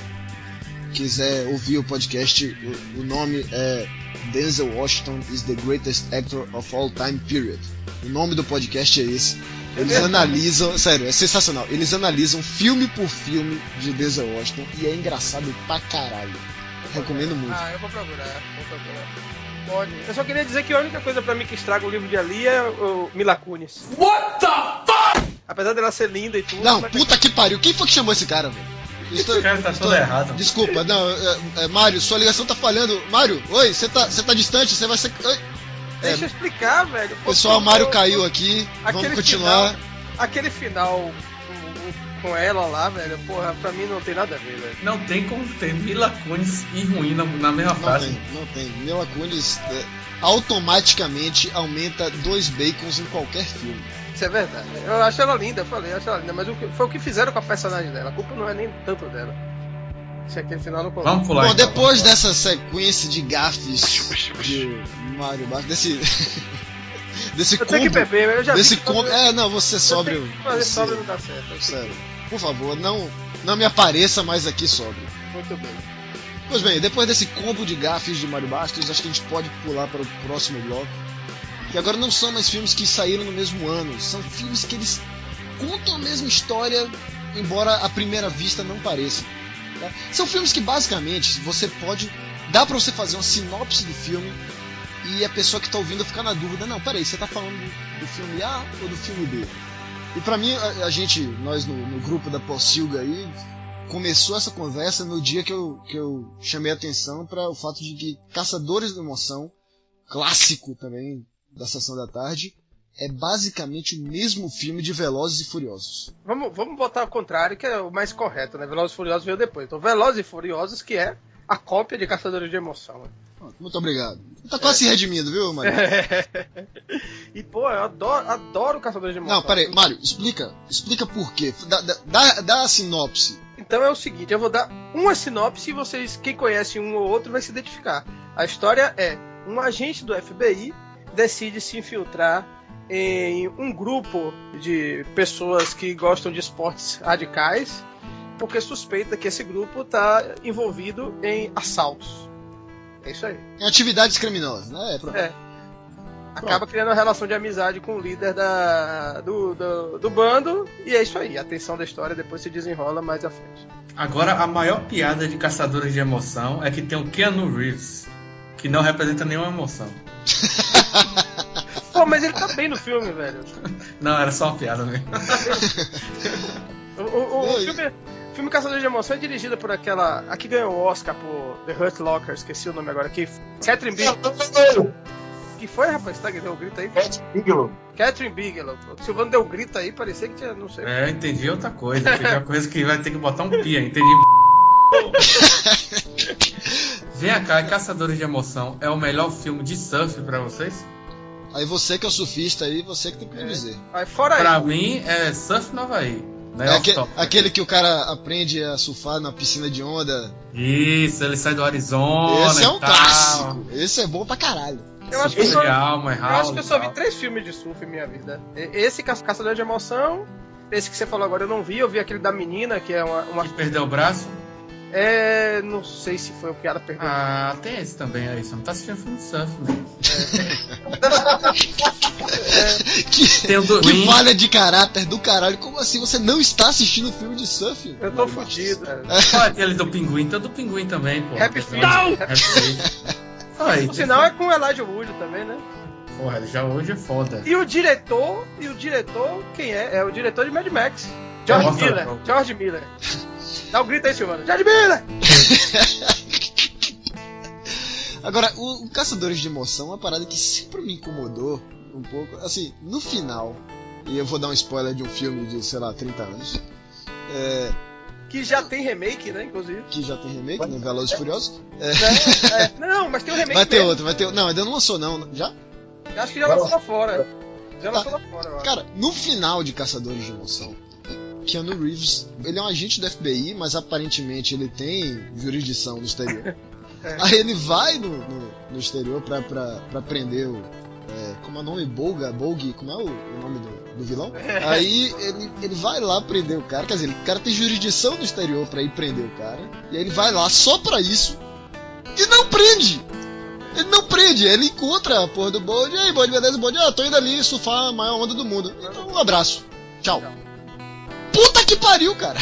quiser ouvir o podcast, o, o nome é Denzel Washington is the greatest actor of all time, period. O nome do podcast é esse. Eles analisam, sério, é sensacional. Eles analisam filme por filme de Denzel Washington e é engraçado pra caralho. Recomendo muito. Ah, eu vou procurar, vou procurar. Pode. Eu só queria dizer que a única coisa pra mim que estraga o livro de Ali é o Mila Kunis. What the fuck? Apesar dela ser linda e tudo. Não, puta que pariu. Quem foi que chamou esse cara, velho? Estou- Esse cara tá estou- todo errado. Desculpa, não, é, é, Mário, sua ligação tá falhando. Mário, oi, você tá, você tá distante, você vai ser. Oi. Deixa eu explicar, velho. Pô, Pessoal, Mário caiu aqui. Aquele Vamos continuar. Final, aquele final com, ela lá, velho, porra, pra mim não tem nada a ver, velho. Não tem como ter Mila Kunis e ruim na, na mesma Não frase. tem, não tem. Mila Kunis é, automaticamente aumenta dois bacons em qualquer filme. Isso é verdade. Eu acho ela linda, eu falei, eu acho ela linda, mas o que- foi o que fizeram com a personagem dela. A culpa não é nem tanto dela. Se aquele final não Vamos pular. Bom, então, depois dessa sequência de gafes de Mário Bastos, desse. desse Eu tenho que combo. beber, eu já Desse vi que combo. É, não, você que Fazer você- sóbrio não dá certo. Sério. Por favor, não, não me apareça mais aqui que- Muito bem. Pois bem, depois desse combo de gafes de Mario Bastos, acho que a gente pode pular para o próximo bloco. Que agora não são mais filmes que saíram no mesmo ano, são filmes que eles contam a mesma história, embora à primeira vista não pareça. tá? São filmes que basicamente você pode. dá pra você fazer uma sinopse do filme e a pessoa que tá ouvindo ficar na dúvida: não, peraí, você tá falando do, do filme A ou do filme B? E pra mim, a, a gente, nós no, no grupo da Possilga aí, começou essa conversa no dia que eu, que eu chamei atenção para o fato de que Caçadores da Emoção, clássico também da Sessão da Tarde, é basicamente o mesmo filme de Velozes e Furiosos. Vamos, vamos botar ao contrário, que é o mais correto, né? Velozes e Furiosos veio depois. Então, Velozes e Furiosos, que é a cópia de Caçadores de Emoção. Muito obrigado. Tá quase se redimindo, viu, Mário? e, pô, eu adoro, adoro Caçadores de Emoção. Não, peraí, Mário, explica. Explica por quê. Dá, dá- dá, dá a sinopse. Então é o seguinte, eu vou dar uma sinopse e vocês, quem conhece um ou outro, vai se identificar. A história é: um agente do FBI decide se infiltrar em um grupo de pessoas que gostam de esportes radicais, porque suspeita que esse grupo está envolvido em assaltos. É isso aí. Em atividades criminosas, né? É, pronto. É. Acaba criando uma relação de amizade com o líder da, do, do, do bando, e é isso aí. A tensão da história depois se desenrola mais à frente. Agora, a maior piada de Caçadores de Emoção é que tem o Keanu Reeves, que não representa nenhuma emoção. Pô, mas ele tá bem no filme, velho. Não, era só uma piada mesmo. O, o- o- o filme, O filme Caçador de Emoção é dirigido por aquela. Aqui ganhou o Oscar por The Hurt Locker, esqueci o nome agora aqui. Catherine Bigelow. que foi, rapaz? Tá, deu um grito aí? Cat Bigelow. Catherine Bigelow. O Silvano deu um grito aí, parecia que tinha, não sei. É, eu entendi outra coisa. Entendi uma coisa que vai ter que botar um pia. Entendi. Vem cá, Caçadores de Emoção é o melhor filme de surf pra vocês? Aí você que é o surfista aí, você que tem que me dizer. Aí fora Pra aí. mim é Surf no Havaí. Né? É aque- Off-top. aquele que o cara aprende a surfar na piscina de onda. Isso, ele sai do Arizona. Esse é e um tal. clássico. Esse é bom pra caralho. Eu acho que eu só, alma, eu acho que eu só vi três filmes de surf em minha vida. Esse Ca- Caçador de Emoção, esse que você falou agora eu não vi, eu vi aquele da menina, que é uma. uma- Que perdeu o braço? É. Não sei se foi o que ela perdeu. Ah, tem esse também aí. Você não tá assistindo filme de surf, né? Que, Tem o do que falha de caráter do caralho. Como assim? Você não está assistindo filme de surf? Eu tô fudido. é aquele do pinguim? Tem o do pinguim também, pô. Happy Feet. Happy Feet. Aí, O sinal é com o Elijah Wood também, né? Porra, ele já hoje é foda. E o diretor, e o diretor, quem é? É o diretor de Mad Max. George Nossa, Miller. George Miller. Dá um grito aí, Silvano. George Miller! Agora, o, o Caçadores de Emoção é uma parada que sempre me incomodou um pouco. Assim, no final, e eu vou dar um spoiler de um filme de, sei lá, 30 anos, é, Que já tem remake, né, inclusive. que já tem remake, né? Velozes e Furiosos. Né? É, não, mas tem um remake Vai ter mesmo. outro, vai ter Não, ainda não lançou, não. Já? Eu Acho que já lançou lá fora. Já Tá. lançou lá fora. Cara, no final de Caçadores de Emoção, Keanu Reeves, ele é um agente do FBI, mas aparentemente ele tem jurisdição no exterior. É. Aí ele vai no, no, no exterior pra, pra, pra prender o. é, como é o nome? Bolga? Bolg? Como é o, o nome do, do vilão? Aí ele, ele vai lá prender o cara, quer dizer, o cara tem jurisdição no exterior pra ir prender o cara. E aí ele vai lá só pra isso e não prende! Ele não prende, ele encontra a porra do Bold, e aí, Bold, beleza, Bold, ah, tô indo ali surfar a maior onda do mundo. Então, um abraço. Tchau. Tchau. Puta que pariu, cara.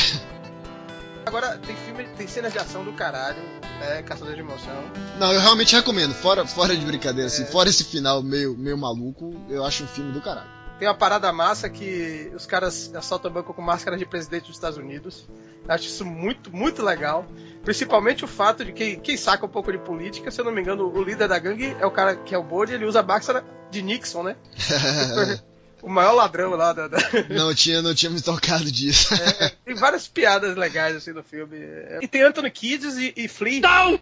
Agora, tem filme, tem cenas de ação do caralho, né? Caçador de emoção. Não, eu realmente recomendo, fora, fora de brincadeira, assim, fora esse final meio, meio maluco, eu acho um filme do caralho. Tem uma parada massa que os caras assaltam o banco com máscara de presidente dos Estados Unidos. Eu acho isso muito, muito legal. Principalmente o fato de que quem saca um pouco de política, se eu não me engano, o líder da gangue é o cara que é o Bode, ele usa a máscara de Nixon, né? o maior ladrão lá da. da- não, tinha, não tinha me tocado disso. Tem várias piadas legais assim no filme. E tem Anthony Kiedis e, e Flea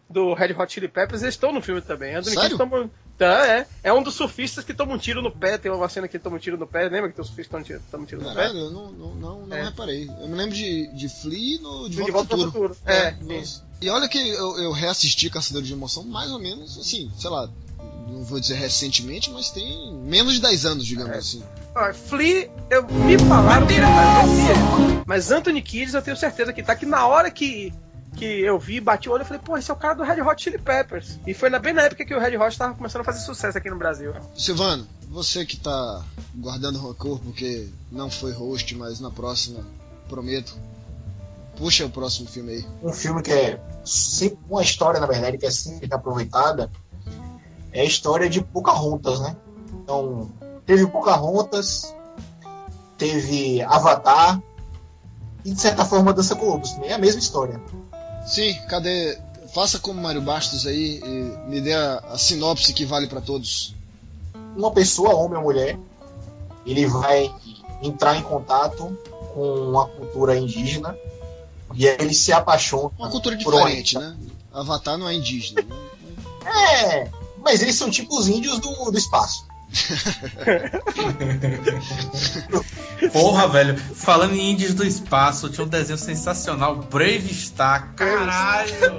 do Red Hot Chili Peppers, eles estão no filme também. Anthony Sério? Kiedis toma. Tá, é. É um dos surfistas que toma um tiro no pé. Tem uma cena que toma um tiro no pé. Lembra que tem os surfistas que tomam um tiro, um no pé? Eu não, não, não, não É. reparei. Eu me lembro de, de Flea no De De Volta, Volta Futuro. Futuro. É, isso. E olha que eu, eu reassisti Caçador de Emoção mais ou menos, assim, sei lá, não vou dizer recentemente, mas tem menos de 10 anos, digamos É. assim. Ó, Flea, eu, me falaram que mas vi. Mas Anthony Kiedis eu tenho certeza que tá. Que na hora que, que eu vi, bati o olho, eu falei, pô, esse é o cara do Red Hot Chili Peppers. E foi na, bem na época que o Red Hot tava começando a fazer sucesso aqui no Brasil. Silvano, você que tá guardando rancor porque não foi host, mas na próxima, prometo, puxa o próximo filme aí. um filme que é sempre uma história, na verdade, que é sempre aproveitada, é a história de Pocahontas, né? Então, teve Pocahontas, teve Avatar e, de certa forma, Dança com Lobos. também É a mesma história. Sim, cadê? Faça como Mário Bastos aí e me dê a, a sinopse que vale pra todos. Uma pessoa, homem ou mulher, ele vai entrar em contato com a cultura indígena e aí ele se apaixona. Uma cultura por uma- diferente, né? Avatar não é indígena. né? É, mas eles são tipo os índios do, do espaço. Porra, velho. Falando em índios do espaço, tinha um desenho sensacional, Brave Star. Caralho!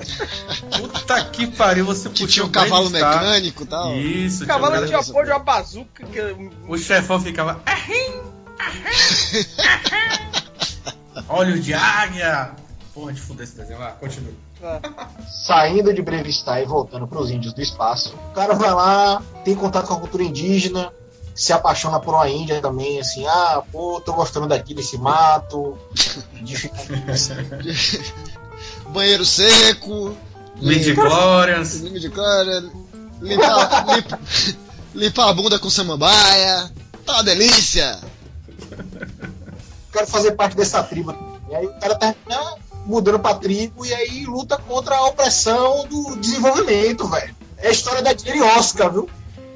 Puta que pariu, você Que tinha um cavalo Star. mecânico e tal. Isso, O cavalo tinha tinha a essa porra de uma bazuca. Que... O chefão ficava. "Ahim, ahim, ahim." Olho de águia! Porra, de fuder esse desenho. Lá, continua. Saindo de Brevistar e voltando para os índios do espaço. O cara vai lá, tem contato com a cultura indígena, se apaixona por uma índia também, assim, ah, pô, tô gostando daqui desse mato, de ficar Banheiro seco, Mid Glorians. limite de clara, limpar, limpa- limpar a bunda com samambaia. Tá uma delícia! quero fazer parte dessa tribo. E aí o cara termina mudando pra tribo e aí luta contra a opressão do desenvolvimento, velho. É a história da Jane Oscar, viu?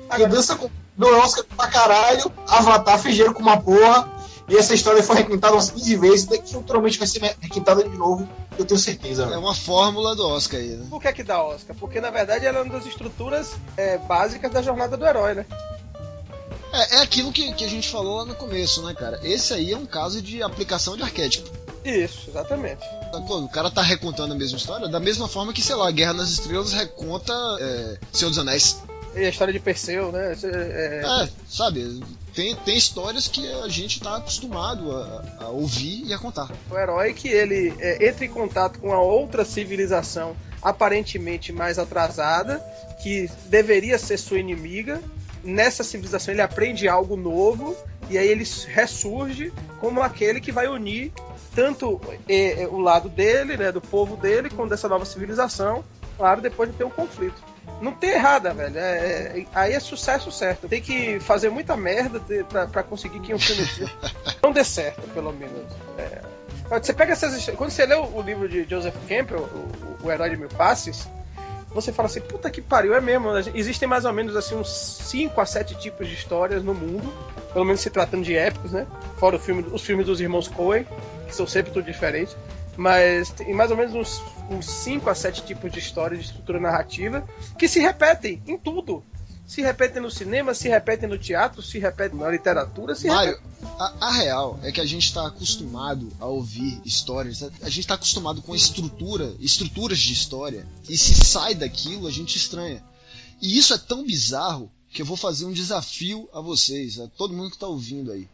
A dança com do Oscar pra caralho, Avatar fingiram com uma porra, e essa história foi requintada umas 15 vezes, daqui futuramente vai ser requintada de novo, eu tenho certeza, É velho. uma fórmula do Oscar aí, né? Por que que dá Oscar? Porque na verdade ela é uma das estruturas é, básicas da jornada do herói, né? É, é aquilo que, que a gente falou lá no começo, né, cara? Esse aí é um caso de aplicação de arquétipo. Isso, exatamente. Sacou? O cara tá recontando a mesma história, da mesma forma que, sei lá, Guerra nas Estrelas reconta é, Senhor dos Anéis. E a história de Perseu, né? É- é- É, sabe? Tem, tem histórias que a gente tá acostumado a, a ouvir e a contar. o herói que ele é, entra em contato com a outra civilização aparentemente mais atrasada, que deveria ser sua inimiga. Nessa civilização ele aprende algo novo e aí ele ressurge como aquele que vai unir tanto o lado dele, né, do povo dele, com dessa nova civilização, claro, depois de ter um conflito. Não tem errada, velho. É- é- aí é sucesso certo. Tem que fazer muita merda pra conseguir que um filme não dê certo, pelo menos. É, Você pega essas. Quando você lê o, livro de Joseph Campbell, o, o Herói de Mil Passes, você fala assim, puta que pariu, é mesmo. Existem mais ou menos assim uns 5 a 7 tipos de histórias no mundo, pelo menos se tratando de épicos, né? Fora filme, os filmes dos irmãos Coen, que são sempre tudo diferentes. Mas tem mais ou menos uns, uns 5 a 7 tipos de história de estrutura narrativa que se repetem em tudo. Se repetem no cinema, se repetem no teatro, se repetem na literatura, se Mário, a, a real é que a gente tá acostumado a ouvir histórias, a, a gente tá acostumado com a estrutura, estruturas de história, e se sai daquilo, a gente estranha. E isso é tão bizarro que eu vou fazer um desafio a vocês, a todo mundo que tá ouvindo aí.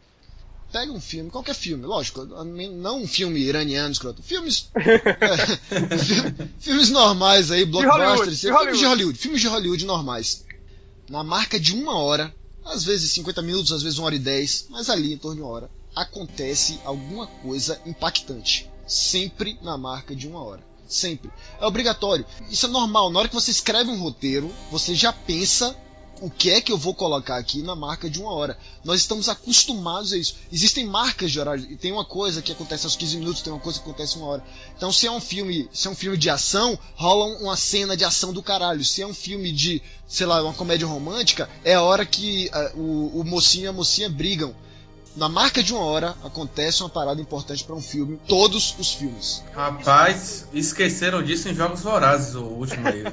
Pega um filme, qualquer filme, lógico, não um filme iraniano, escroto, filmes. é, fi- filmes normais aí, blockbusters, de filmes de Hollywood. Hollywood, filmes de Hollywood normais. Na marca de uma hora, às vezes 50 minutos, às vezes uma hora e 10, mas ali em torno de uma hora, acontece alguma coisa impactante. Sempre na marca de uma hora. Sempre. É obrigatório. Isso é normal. Na hora que você escreve um roteiro, você já pensa o que é que eu vou colocar aqui na marca de uma hora. Nós estamos acostumados a isso. Existem marcas de horário. E tem uma coisa que acontece aos 15 minutos, tem uma coisa que acontece uma hora. Então, se é um filme, se é um filme de ação, rola uma cena de ação do caralho. Se é um filme de, sei lá, uma comédia romântica, é a hora que ah, o, o mocinho e a mocinha brigam. Na marca de uma hora acontece uma parada importante para um filme, todos os filmes. Rapaz, esqueceram disso em Jogos Vorazes, o último aí.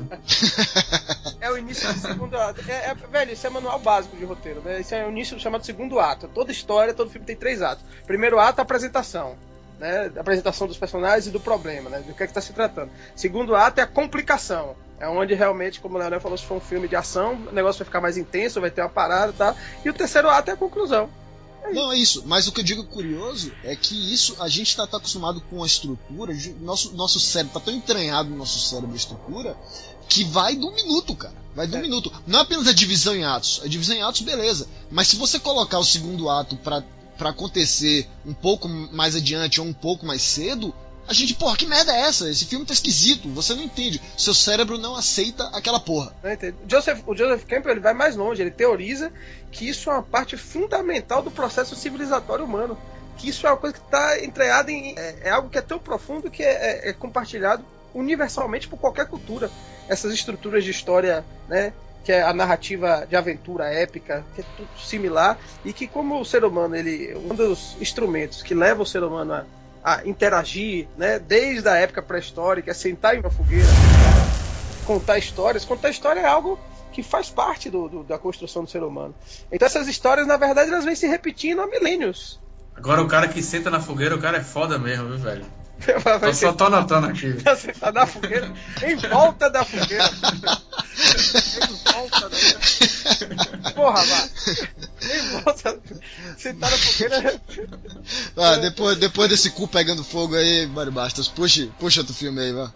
É o início do segundo ato. É, é- velho, isso é manual básico de roteiro, né? Isso é o início chamado segundo ato. Toda história, todo filme tem três atos. Primeiro ato, a apresentação. Né? A apresentação dos personagens e do problema, né? Do que é que está se tratando. Segundo ato é a complicação. É onde realmente, como o Leonel falou, se for um filme de ação, o negócio vai ficar mais intenso, vai ter uma parada e tal. E o terceiro ato é a conclusão. Não, é isso. Mas o que eu digo curioso é que isso, a gente tá, tá acostumado com a estrutura, nosso, nosso cérebro tá tão entranhado no nosso cérebro a estrutura, que vai do minuto, cara. Vai do É. minuto. Não é apenas a divisão em atos. A divisão em atos, beleza. Mas se você colocar o segundo ato pra acontecer um pouco mais adiante ou um pouco mais cedo, a gente, porra, que merda é essa? Esse filme tá esquisito. Você não entende. Seu cérebro não aceita aquela porra. Entende? Joseph, o Joseph Campbell ele vai mais longe, ele teoriza que isso é uma parte fundamental do processo civilizatório humano. Que isso é uma coisa que está entranhada em. É, é algo que é tão profundo que é, é- é compartilhado universalmente por qualquer cultura. Essas estruturas de história, né? Que é a narrativa de aventura épica, que é tudo similar, e que, como o ser humano, ele. Um dos instrumentos que leva o ser humano a, a interagir, né? Desde a época pré-histórica, é sentar em uma fogueira, contar histórias. Contar história é algo que faz parte do, do- da construção do ser humano. Então essas histórias, na verdade, elas vêm se repetindo há milênios. Agora o cara que senta na fogueira, o cara é foda mesmo, viu, velho? Vai só tô anotando aqui. sentar na fogueira, em volta da fogueira. em volta da fogueira. Porra, vá. Em volta. Sentar na fogueira. Ah, depois, depois desse cu pegando fogo aí, Mário Bastos, puxa, puxa outro filme aí, vá.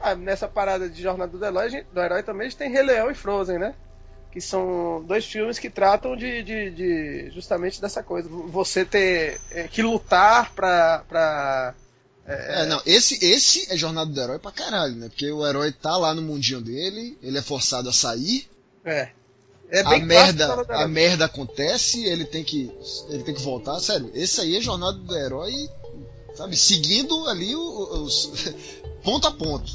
Ah, nessa parada de Jornada do Herói, do Herói também a gente tem Rei Leão e Frozen, né? Que são dois filmes que tratam de, de- de- justamente dessa coisa. Você ter é, que lutar pra. pra É, não, esse, esse é jornada do herói pra caralho, né? Porque o herói tá lá no mundinho dele, ele é forçado a sair, é. É a bem merda, clássico do a merda acontece, ele tem que ele tem que voltar, sério. Esse aí é jornada do herói sabe? Seguindo ali o- os. ponto a ponto.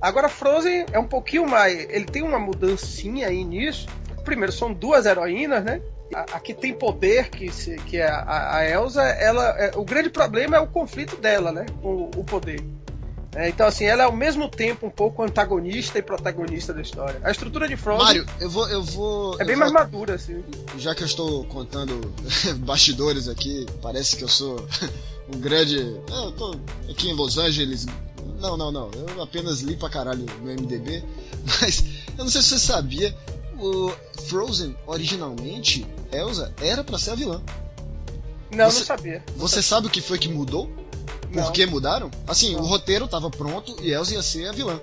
Agora, Frozen é um pouquinho mais. Ele tem uma mudancinha aí nisso. Primeiro, são duas heroínas, né? A, a que tem poder, que, se- que é a, a Elsa, ela, é- o grande problema é o conflito dela, né? Com o poder. É, então, assim, ela é ao mesmo tempo um pouco antagonista e protagonista da história. A estrutura de Frozen Mário, eu vou. Eu vou é eu bem vou- mais madura, assim. Já que eu estou contando bastidores aqui, parece que eu sou um grande. Eu tô aqui em Los Angeles. Não, não, não. Eu apenas li pra caralho no MDB. Mas eu não sei se você sabia. O Frozen, originalmente, Elsa era pra ser a vilã. Não, Você- não sabia. Você sabe o que foi que mudou? Por Não. que mudaram? Assim, Não. o roteiro tava pronto e Elsa ia ser a vilã.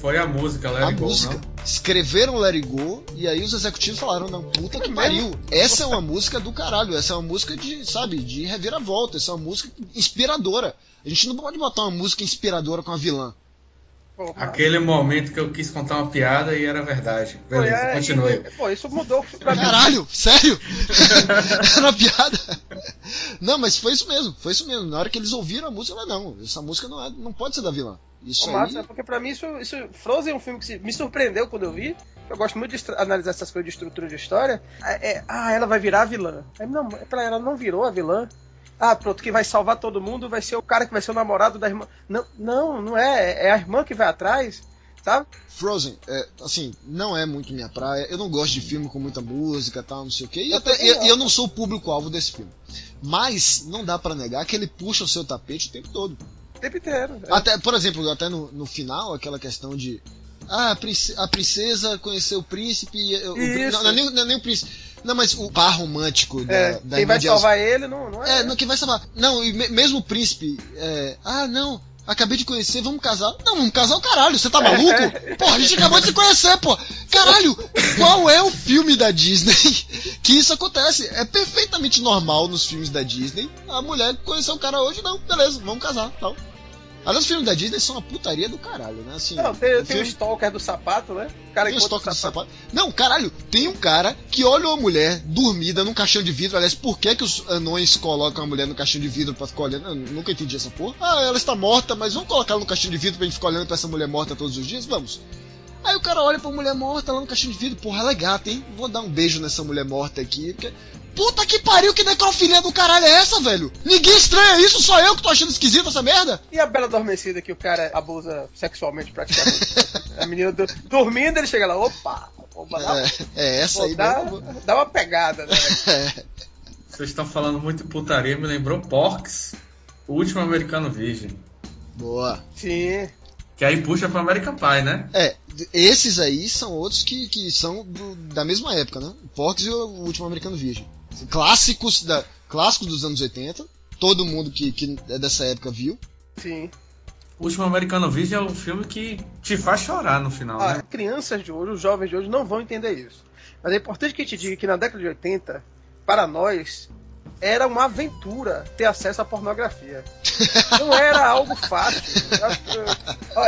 Foi a música, Let a It Go, música. não? Escreveram Let It Go e aí os executivos falaram, não, puta que É pariu. mesmo? Essa é uma música do caralho, essa é uma música de, sabe, de reviravolta, essa é uma música inspiradora. A gente não pode botar uma música inspiradora com a vilã. Pô, Aquele momento que eu quis contar uma piada e era verdade. pô, Beleza, é, continue. e- Pô, isso mudou pra mim. Caralho, sério? Era uma piada. Não, mas foi isso mesmo, foi isso mesmo. Na hora que eles ouviram a música, eu falei, não, essa música não, é, não pode ser da vilã. Isso Pô, massa, aí. porque pra mim isso, isso Frozen é um filme que se- me surpreendeu quando eu vi. Eu gosto muito de analisar essas coisas de estrutura de história. É, é, ah, ela vai virar a vilã. Não, é pra ela não virou a vilã. Ah, pronto, quem vai salvar todo mundo vai ser o cara que vai ser o namorado da irmã. Não, não, não é. É a irmã que vai atrás, sabe? Frozen, é, assim, não é muito minha praia. Eu não gosto de filme com muita música e tal, não sei o quê. E Eu até- também e- não. e eu não sou o público-alvo desse filme. Mas não dá pra negar que ele puxa o seu tapete o tempo todo. O tempo inteiro. É. Até, por exemplo, até no, no final, aquela questão de. Ah, a prince- a princesa conheceu o príncipe. e o- não, não é nem, não é nem o príncipe. Não, mas o par romântico da, É, da quem vai salvar ele não, não é. É, não, quem vai salvar. Não, e me- mesmo o príncipe. é, ah, não. Acabei de conhecer, vamos casar. Não, vamos casar o caralho, você tá maluco? Porra, a gente acabou de se conhecer, pô. Caralho, qual é o filme da Disney que isso acontece? É perfeitamente normal nos filmes da Disney. A mulher conheceu o cara hoje, não, beleza, vamos casar, tal. Aliás, os filmes da Disney são uma putaria do caralho, né? Assim, Não, tem, o tem o filme- stalker do sapato, né? O cara tem o de sapato. Não, caralho, tem um cara que olha uma mulher dormida num caixão de vidro. Aliás, por que, que os anões colocam a mulher no caixão de vidro pra ficar olhando? Eu nunca entendi essa porra. Ah, ela está morta, mas vamos colocar ela no caixão de vidro pra gente ficar olhando pra essa mulher morta todos os dias? Vamos. Aí o cara olha pra mulher morta lá no caixão de vidro. Porra, ela é gata, hein? Vou dar um beijo nessa mulher morta aqui. Porque... Puta que pariu, que necrofilia do caralho é essa, velho? Ninguém estranha isso, só eu que tô achando esquisito essa merda? E a Bela Adormecida que o cara abusa sexualmente praticamente. a menina do- dormindo, ele chega lá, opa, vou dar, É, é essa vou aí dar, mesmo. dar uma pegada, né? Vocês estão falando muito putaria, me lembrou Porks, o último americano virgem. Boa. Sim. Que aí puxa pra American Pie, né? É, esses aí são outros que, que são do- da mesma época, né? O Porks e o Último Americano Virgem. Clássicos, da, clássicos dos anos 80. Todo mundo que, que é dessa época viu. Sim. O último americano virgem é um filme que te faz chorar no final, Ah, né? crianças de hoje, os jovens de hoje não vão entender isso. Mas é importante que a gente diga que na década de 80, para nós, era uma aventura ter acesso à pornografia. Não era algo fácil.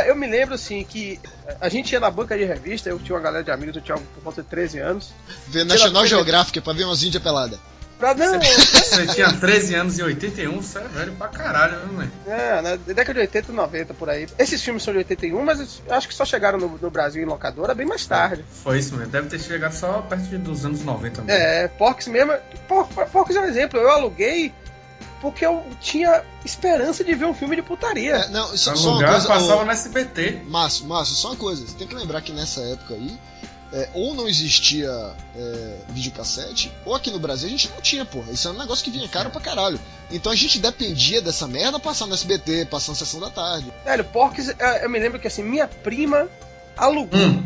Eu, me lembro assim que a gente ia na banca de revista, eu tinha uma galera de amigos, eu tinha por volta de 13 anos. Ver National Geographic pra ver umas índias peladas. Pra, não, Você tinha 13 anos em 81, você é velho pra caralho, né, mãe? É, na década de 80 e 90 por aí. Esses filmes são de 81, mas eu acho que só chegaram no, no Brasil em locadora bem mais tarde. Foi isso mesmo, deve ter chegado só perto de- dos anos 90 mesmo. É, Porks mesmo. Por, Porks é um exemplo. Eu aluguei porque eu tinha esperança de ver um filme de putaria. É, não, só, Pra só uma coisa. passava ô, no SBT. Márcio, Márcio, só uma coisa. Você tem que lembrar que nessa época aí, é, ou não existia é, videocassete, ou aqui no Brasil a gente não tinha, porra. Isso é um negócio que vinha caro pra caralho. Então a gente dependia dessa merda passar no SBT, passar na sessão da tarde. Velho, Porks, é, eu me lembro que assim, minha prima alugou. Hum.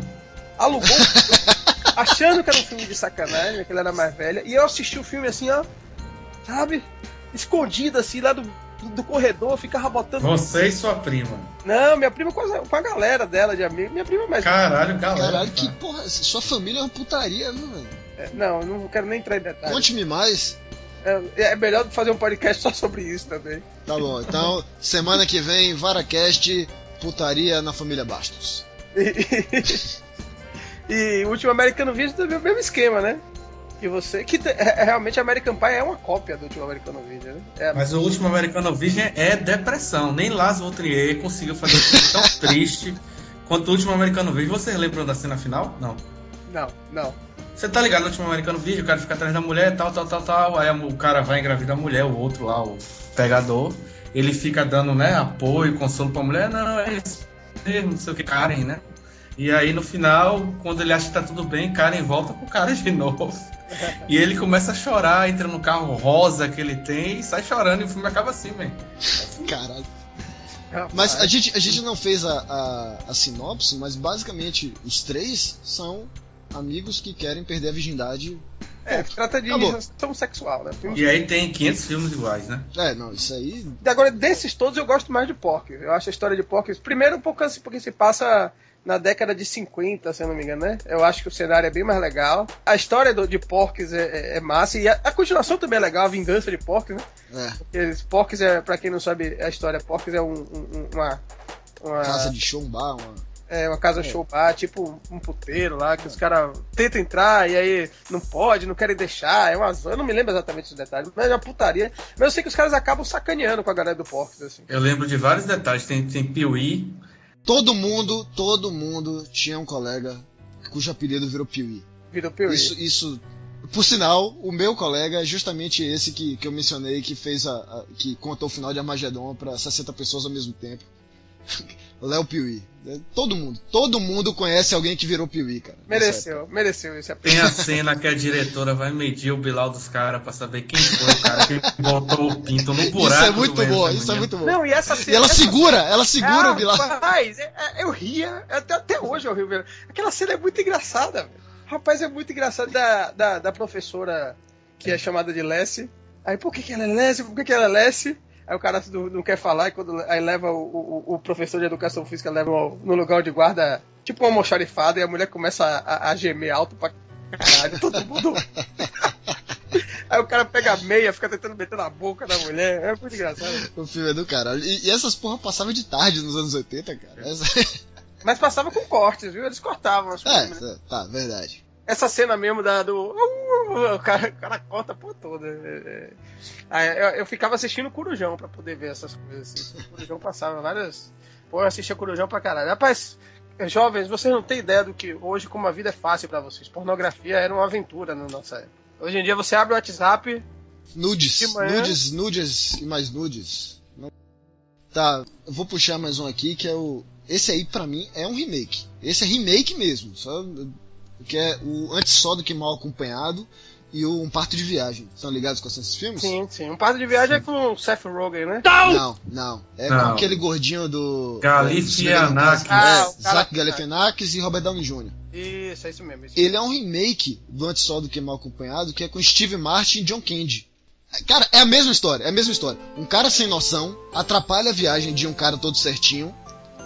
Alugou. achando que era um filme de sacanagem, que ela era mais velha. E eu assisti o filme assim, ó. Sabe? Escondido assim, lá do, do, do corredor, ficava botando. Você e sua prima. Não, minha prima com a, com a galera dela de amigo. Minha prima é mais. Caralho, galera. Caralho, que porra. Sua família é uma putaria, viu, velho? É, Não, não quero nem entrar em detalhes. Conte-me mais. É, é melhor fazer um podcast só sobre isso também. Tá bom, então semana que vem, VaraCast, putaria na família Bastos. E, e o último Americano Vídeo também é o mesmo esquema, né? E você. Que é- é- realmente American Pie é uma cópia do último Americano Vídeo, né? É, Mas o último Americano Virgem é depressão. Nem Lars von Trier conseguiu fazer um filme tão triste quanto o último Americano Virgem. Vocês lembram da cena final? Não. Não, não. Você tá ligado no último Americano Virgem, o cara fica atrás da mulher, tal, tal, tal, tal. Aí o cara vai engravidar a mulher, o outro lá, o pegador. Ele fica dando, né, apoio, consolo pra mulher. Não, é isso mesmo, não sei o que, Karen, né? E aí no final, quando ele acha que tá tudo bem, Karen volta pro cara de novo. E ele começa a chorar, entra no carro rosa que ele tem e sai chorando e o filme acaba assim, velho. Caralho. Mas a gente, a gente não fez a, a, a sinopse, mas basicamente os três são amigos que querem perder a virgindade. É, trata de relação sexual, né? Filme- E aí tem 500 filmes iguais, né? É, não, isso aí. Agora, desses todos, eu gosto mais de Porky. Eu acho a história de Porky. Primeiro, um pouco assim, porque se passa na década de 50, se eu não me engano, né? Eu acho que o cenário é bem mais legal. A história do, de Porks é, é- é massa. E a, a continuação também é legal, a vingança de Porks, né? É, Porque Porks é, pra quem não sabe a história, Porks é um, um- um- uma. Uma casa de show, um bar, uma. é, uma casa show bar, tipo um puteiro lá, que os caras tentam entrar e aí não pode, não querem deixar. É uma zona, eu não me lembro exatamente dos detalhes, mas é uma putaria. Mas eu sei que os caras acabam sacaneando com a galera do Porks, assim. Eu lembro de vários detalhes. Tem, tem Piuí, Todo mundo, todo mundo tinha um colega cujo apelido virou Piuí. Virou Piuí. Isso, isso. Por sinal, o meu colega é justamente esse que, que eu mencionei, que fez a, a- que contou o final de Armagedon pra 60 pessoas ao mesmo tempo. Léo Piuí. É, Todo mundo, todo mundo conhece alguém que virou Piuí, cara. Mereceu, mereceu esse tem apelido. a cena que a diretora vai medir o Bilal dos caras pra saber quem foi o cara que botou o pinto no buraco. Isso é muito bom, isso é muito bom. Não, e essa E ela essa- segura, ela segura Ah, o Bilal. Rapaz, é- é- eu ria, até, até hoje eu rio. velho. Aquela cena é muito engraçada, velho. Rapaz, é muito engraçado da, da, da professora que é chamada de Lessie. Aí, por que, que ela é Lessie? Por que, que ela é Lessie? Aí o cara não, não quer falar, e quando aí leva o, o, o professor de educação física leva no lugar de guarda, tipo uma almoxarifada, e a mulher começa a, a- a gemer alto pra caralho, todo mundo. aí o cara pega a meia, fica tentando meter na boca da mulher. É muito engraçado. O filme é do caralho. E, e essas porra passavam de tarde nos anos 80, cara. Essa- Mas passava com cortes, viu? Eles cortavam as É, coisas, né? é, tá, verdade. Essa cena mesmo da, do. O cara, o cara corta por toda. É, é. Aí eu, eu ficava assistindo Corujão pra poder ver essas coisas. Assim. O Corujão passava várias. Pô, eu assistia Corujão pra caralho. Rapaz, jovens, vocês não têm ideia do que hoje, como a vida é fácil pra vocês. Pornografia era uma aventura na nossa época. Hoje em dia você abre o WhatsApp. Nudes, De manhã- nudes, nudes e mais nudes. Tá, eu vou puxar mais um aqui que é o. Esse aí pra mim é um remake. Esse é remake mesmo. Só que é o Antes Só do que Mal Acompanhado e o Um Parto de Viagem. Estão ligados com esses filmes? Sim, sim. Um parto de viagem é com o Seth Rogen, né? Não, não. É com Não. aquele gordinho do. Galifianakis. É, Ah, Zach Galifianakis e Robert Downey Jr. Isso, é isso mesmo. Isso. Ele é um remake do Antes Só do que Mal Acompanhado, que é com Steve Martin e John Candy. Cara, é a mesma história, é a mesma história. Um cara sem noção atrapalha a viagem de um cara todo certinho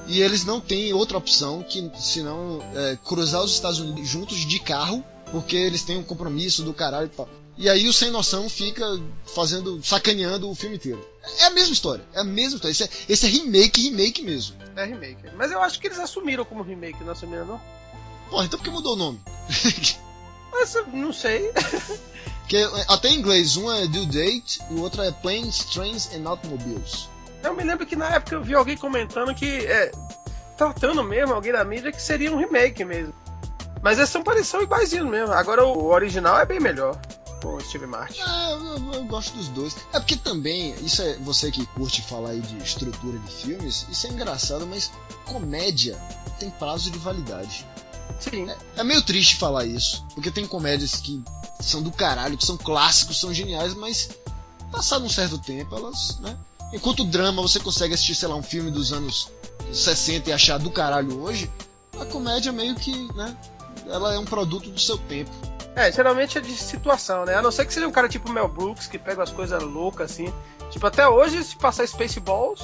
e eles não têm outra opção que senão é, cruzar os Estados Unidos juntos de carro, porque eles têm um compromisso do caralho e tal. E aí o sem noção fica fazendo, sacaneando o filme inteiro. É a mesma história, é a mesma história. Esse é, esse é remake, remake mesmo. É remake. Mas eu acho que eles assumiram como remake, não assumiram, não? Porra, então por que mudou o nome? Mas não sei. Que até em inglês, um é Due Date e o outro é Planes, Trains and Automobiles. Eu me lembro que na época eu vi alguém comentando que é, tratando mesmo alguém da mídia que seria um remake mesmo. Mas eles são parecidos iguaizinhos mesmo. Agora o original é bem melhor. Com o Steve Martin. Ah, eu, eu- gosto dos dois. É porque também, isso é você que curte falar aí de estrutura de filmes, isso é engraçado, mas comédia tem prazo de validade. Sim. É meio triste falar isso, porque tem comédias que são do caralho, que são clássicos, são geniais, mas passado um certo tempo elas, né? Enquanto o drama você consegue assistir, sei lá, um filme dos anos 60 e achar do caralho hoje, a comédia meio que, né? Ela é um produto do seu tempo. É, geralmente é de situação, né? A não ser que seja um cara tipo Mel Brooks, que pega as coisas loucas assim. Tipo, até hoje, se passar Spaceballs,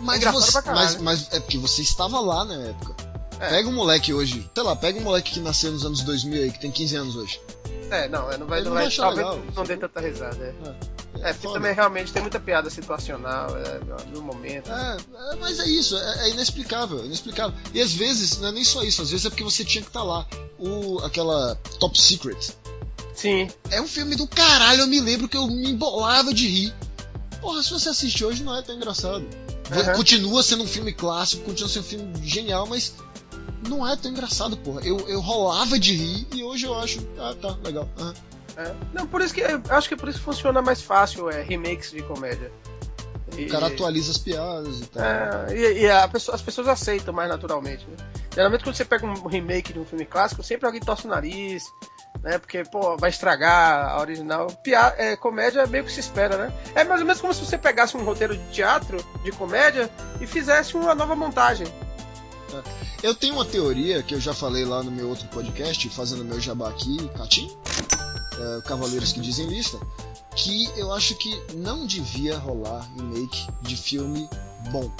Mas, engraçado você, caralho. mas, mas é porque você estava lá na época. É. Pega um moleque hoje, sei lá, pega um moleque que nasceu nos anos 2000 aí, que tem 15 anos hoje. é, não, é, não vai, Ele não vai, vai talvez legal. não dê tanta risada. É, é porque foda. também realmente tem muita piada situacional é, no momento. É, é, mas é isso, é, é inexplicável, é inexplicável. E às vezes, não é nem só isso, às vezes é porque você tinha que estar lá. O, aquela Top Secret. Sim. É um filme do caralho, eu me lembro que eu me embolava de rir. Porra, se você assistir hoje não é tão engraçado. Uhum. Continua sendo um filme clássico, continua sendo um filme genial, mas não é tão engraçado, porra. Eu, eu rolava de rir e hoje eu acho, ah, tá, legal. aham. É. Não, por isso que acho que é por isso que funciona mais fácil é, remakes de comédia. E- O cara atualiza as piadas e tal. É, e, e pessoa- as pessoas aceitam mais naturalmente. Né? Geralmente quando você pega um remake de um filme clássico, sempre alguém torce o nariz, né? Porque, pô, vai estragar a original. Pia é, comédia é meio que se espera, né? É mais ou menos como se você pegasse um roteiro de teatro, de comédia, e fizesse uma nova montagem. Eu tenho uma teoria que eu já falei lá no meu outro podcast, fazendo meu jabá aqui, Catim, é, Cavaleiros que Dizem Lista, que eu acho que não devia rolar remake de filme bom.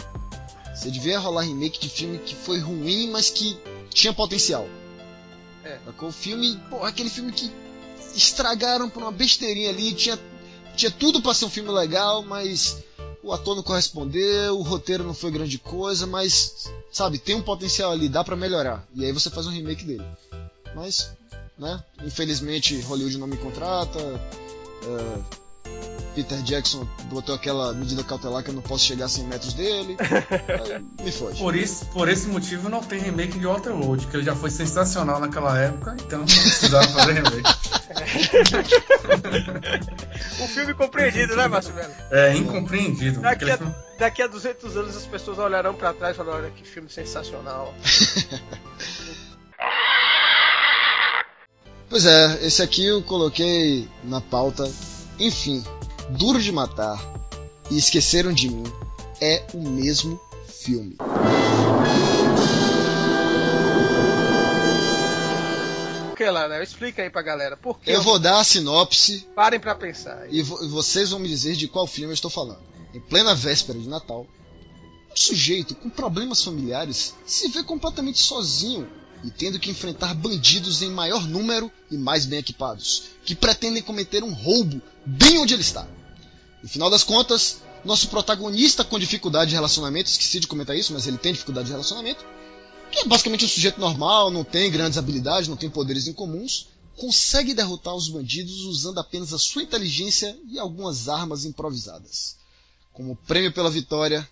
Você devia rolar remake de filme que foi ruim, mas que tinha potencial. É. O filme, pô, aquele filme que estragaram por uma besteirinha ali, tinha, tinha tudo pra ser um filme legal, mas o ator não correspondeu, o roteiro não foi grande coisa, mas, sabe, tem um potencial ali, dá pra melhorar. E aí você faz um remake dele. Mas, né, infelizmente Hollywood não me contrata, é, Peter Jackson botou aquela medida cautelar que eu não posso chegar a 100 metros dele, aí me fode. Por, isso, por esse motivo não tem remake de Waterworld, que ele já foi sensacional naquela época, então não precisava fazer remake. Um filme compreendido, né, Márcio Melo? É incompreendido. Daqui a, filme- daqui a 200 anos as pessoas olharão pra trás e falarão: olha que filme sensacional. Pois é, esse aqui eu coloquei na pauta. Enfim, Duro de Matar e Esqueceram de Mim é o mesmo filme. Que lá, né? Explica aí pra galera. Por que Eu vou dar a sinopse Parem pra pensar. e vo- vocês vão me dizer de qual filme eu estou falando. Em plena véspera de Natal, um sujeito com problemas familiares se vê completamente sozinho e tendo que enfrentar bandidos em maior número e mais bem equipados, que pretendem cometer um roubo bem onde ele está. No final das contas, nosso protagonista com dificuldade de relacionamento, esqueci de comentar isso, mas ele tem dificuldade de relacionamento, que é basicamente um sujeito normal, não tem grandes habilidades, não tem poderes incomuns, consegue derrotar os bandidos usando apenas a sua inteligência e algumas armas improvisadas. Como prêmio pela vitória,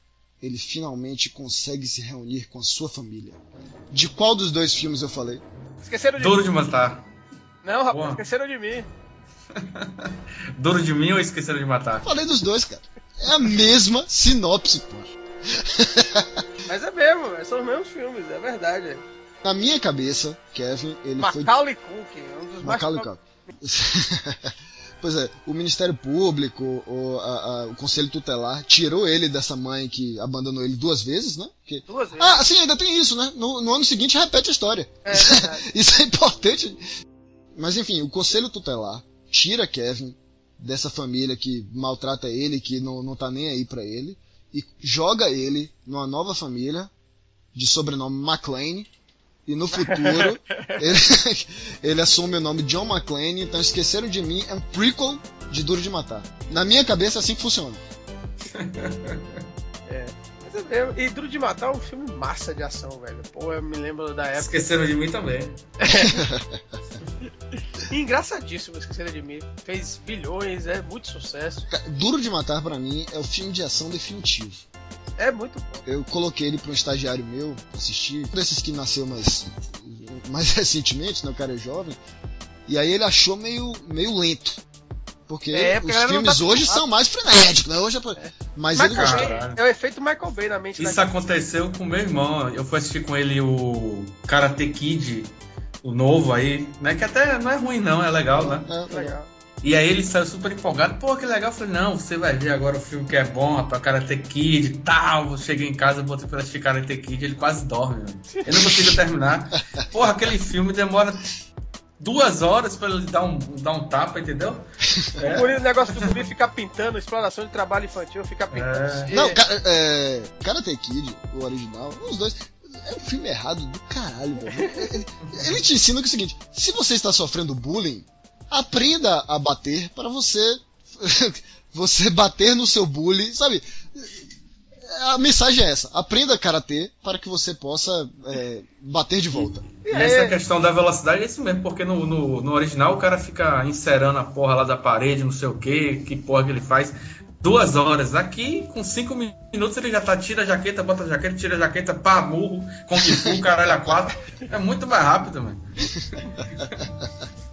ele finalmente consegue se reunir com a sua família. De qual dos dois filmes eu falei? Esqueceram de Duro mim. de matar. Não, rapaz, Boa. esqueceram de mim. Duro de mim ou esqueceram de matar? Falei dos dois, cara. É a mesma sinopse, pô. Mas é mesmo, véio, são os mesmos filmes, é verdade. Na minha cabeça, Kevin, ele foi Macaulay Culkin, um dos mais Macaulay Culkin. pois é, o Ministério Público, o, a- a- o Conselho Tutelar tirou ele dessa mãe que abandonou ele duas vezes, né? Porque- Duas vezes. Ah, sim, ainda tem isso, né? No, no ano seguinte repete a história. É verdade. Isso é importante. Mas enfim, o Conselho Tutelar tira Kevin dessa família que maltrata ele, que não, não tá nem aí pra ele, e joga ele numa nova família de sobrenome McLean. E no futuro ele, ele assume o nome John McClane, então esqueceram de mim, é um prequel de Duro de Matar. Na minha cabeça é assim que funciona. É. E Duro de Matar é um filme massa de ação, velho. Pô, eu me lembro da época. Esqueceram de mim também. E engraçadíssimo Esqueceram de Mim. Fez bilhões, é muito sucesso. Duro de Matar pra mim é o filme de ação definitivo. É muito bom. Eu coloquei ele para um estagiário meu assistir, um desses que nasceu mais, mais recentemente, né? O cara é jovem. E aí ele achou meio, meio lento. Porque É, porque os não filmes tá hoje são mais frenéticos, né? Hoje é... Mas ele Michael. Bay, Caralho. é o efeito Michael Bay na mente Isso da aconteceu com meu irmão. Eu fui assistir com ele o Karate Kid, o novo aí, né? Que até não é ruim, não, é legal, né? É, legal. E aí ele saiu super empolgado. Pô, que legal. Eu falei, não, você vai ver agora o filme que é bom, rapaz, Karate Kid e tal. Eu cheguei em casa, botei pra assistir Karate Kid, ele quase dorme, mano. Ele não conseguiu terminar. Porra, aquele filme demora duas horas pra ele dar um, dar um tapa, entendeu? O guri- o negócio do guri ficar pintando, exploração de trabalho infantil, ficar pintando. É. Não, é, Karate Kid, o original, os dois. É um filme errado do caralho, velho. Ele, ele te ensina que é o seguinte: se você está sofrendo bullying, aprenda a bater para você você bater no seu bullying, sabe? A mensagem é essa: aprenda karatê para que você possa é, bater de volta. E essa questão da velocidade é isso mesmo, porque no, no, no original o cara fica encerando a porra lá da parede, não sei o que, que porra que ele faz. Duas horas. Aqui, com cinco minutos, ele já tá, tira a jaqueta, bota a jaqueta, tira a jaqueta, pá, murro, com que fu, caralho, a quatro. É muito mais rápido, mano.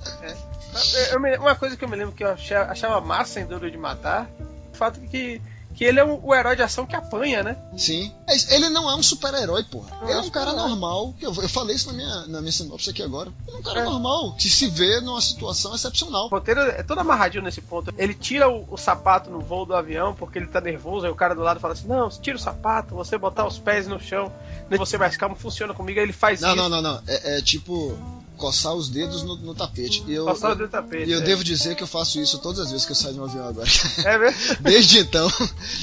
Me- uma coisa que eu me lembro que eu achava, achava massa em Duro de Matar, o fato que, que ele é o, o herói de ação que apanha, né? Sim. Mas Ele não é um super-herói, porra. Não Ele é é um um cara super-herói. normal. Eu, eu falei isso na minha, na minha sinopse aqui agora. Ele é um cara É. normal, que se vê numa situação excepcional. O roteiro é todo amarradinho nesse ponto. Ele tira o, o sapato no voo do avião porque ele tá nervoso, aí o cara do lado fala assim: Não, tira o sapato, você botar os pés no chão, você mais calmo, funciona comigo, aí ele faz Não, isso. não, não, não. É, é tipo coçar os dedos no, no tapete. E eu, Passar o dedo do tapete. e eu é. devo dizer que eu faço isso todas as vezes que eu saio de um avião agora. É mesmo? Desde então,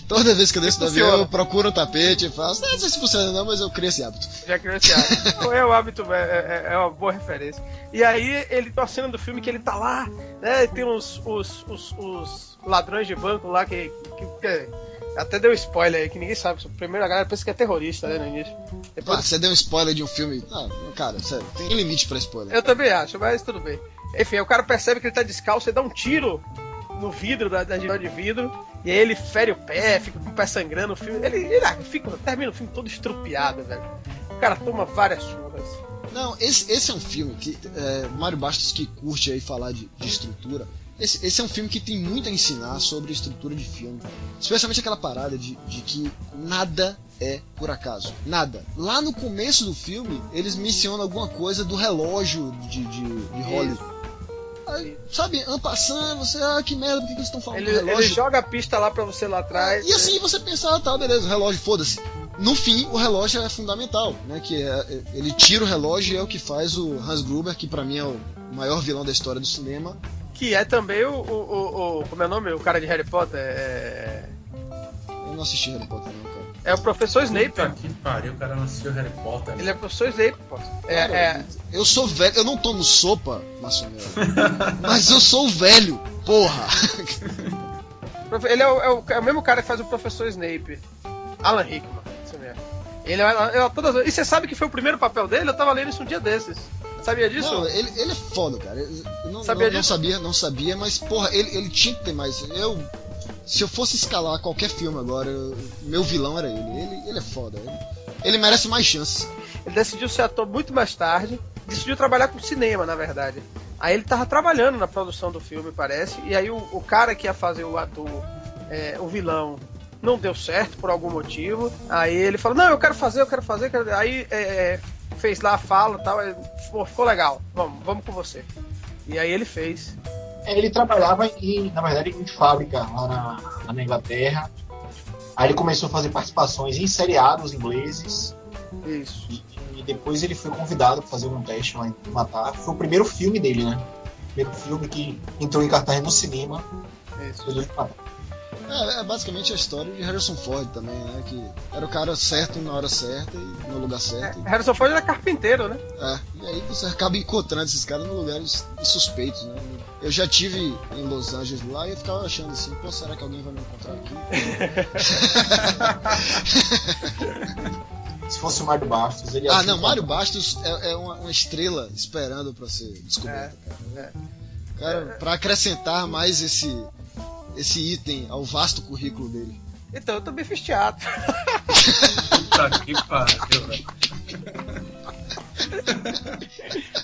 toda vez que eu desço do avião, eu procuro um tapete e faço. Não sei se funciona não, mas eu criei esse hábito. Já criou esse hábito. É o hábito, é, é- é uma boa referência. E aí, ele uma cena do filme que ele tá lá, né? Tem uns, os, os, os ladrões de banco lá que, que, que- Até deu spoiler aí, que ninguém sabe. Primeiro a galera pensa que é terrorista, né, no início. Ah, Depois, você deu um spoiler de um filme. Ah, cara, sério, tem limite pra spoiler. eu também acho, mas tudo bem. Enfim, o cara percebe que ele tá descalço e dá um tiro no vidro, da, da janela de vidro, e aí ele fere o pé, fica com o pé sangrando. O filme, ele, ele ah, fica, termina o filme todo estrupiado, velho. O cara toma várias surras. Não, esse, esse é um filme que. É, Mário Bastos que curte aí falar de, de estrutura. Esse, esse é um filme que tem muito a ensinar sobre estrutura de filme. Especialmente aquela parada de, de que nada é por acaso. Nada. Lá no começo do filme, eles mencionam alguma coisa do relógio de, de, de Holly. Aí, sabe, ampassando, você, ah, que merda, por que, que eles estão falando Ele, do ele relógio? joga a pista lá pra você lá atrás. E assim você pensar, ah, tá, beleza, relógio, foda-se. No fim, o relógio é fundamental, né? Que é, é- ele tira o relógio e é o que faz o Hans Gruber, que pra mim é o maior vilão da história do cinema. Que é também o, o, o, o- Como é o nome? O cara de Harry Potter? É, Eu não assisti Harry Potter, não, cara. é o professor Snape. Puta que pariu, o cara não assistiu Harry Potter. Ele é o professor Snape, pô. É, Cara, é, Eu sou velho, eu não tomo sopa, mas eu sou velho, porra. ele é o, é o- é o mesmo cara que faz o professor Snape. Alan Rickman, isso mesmo. Ele é, é todas, e você sabe que foi o primeiro papel dele? Eu tava lendo isso um dia desses. Sabia disso? Não, ele, ele é foda, cara. Eu não, Sabia não, não disso? sabia, não sabia, mas porra, ele, ele tinha que ter mais. Eu. Se eu fosse escalar qualquer filme agora, eu- meu vilão era ele. Ele, ele é foda. Ele, ele merece mais chances. Ele decidiu ser ator muito mais tarde. Decidiu trabalhar com cinema, na verdade. Aí ele tava trabalhando na produção do filme, parece. E aí o, o cara que ia fazer o ator, é, o vilão, não deu certo por algum motivo. Aí ele falou: Não, eu quero fazer, eu quero fazer. eu quero-" Aí é, fez lá a fala e tal. aí, Pô, ficou legal. Vamos, vamos com você. E aí ele fez. É, Ele trabalhava em, na verdade, em fábrica lá na, lá na Inglaterra. Aí ele começou a fazer participações em seriados ingleses. Isso. E, e depois ele foi convidado para fazer um teste lá em Matar. Foi o primeiro filme dele, né? O primeiro filme que entrou em cartaz no cinema. Isso. É, é basicamente a história de Harrison Ford também, né? Que era o cara certo na hora certa e no lugar certo. É, Harrison Ford era carpinteiro, né? É, e aí você acaba encontrando esses caras em lugares suspeitos, né? Eu já tive em Los Angeles lá e eu ficava achando assim, pô, será que alguém vai me encontrar aqui? Se fosse o Mário Bastos, ele ia ah, não. Mário Bastos é, é uma, uma estrela esperando pra ser descoberta, cara. Cara, pra acrescentar mais esse, esse item ao vasto currículo dele. Então, eu também fiz teatro. Puta que pariu, velho.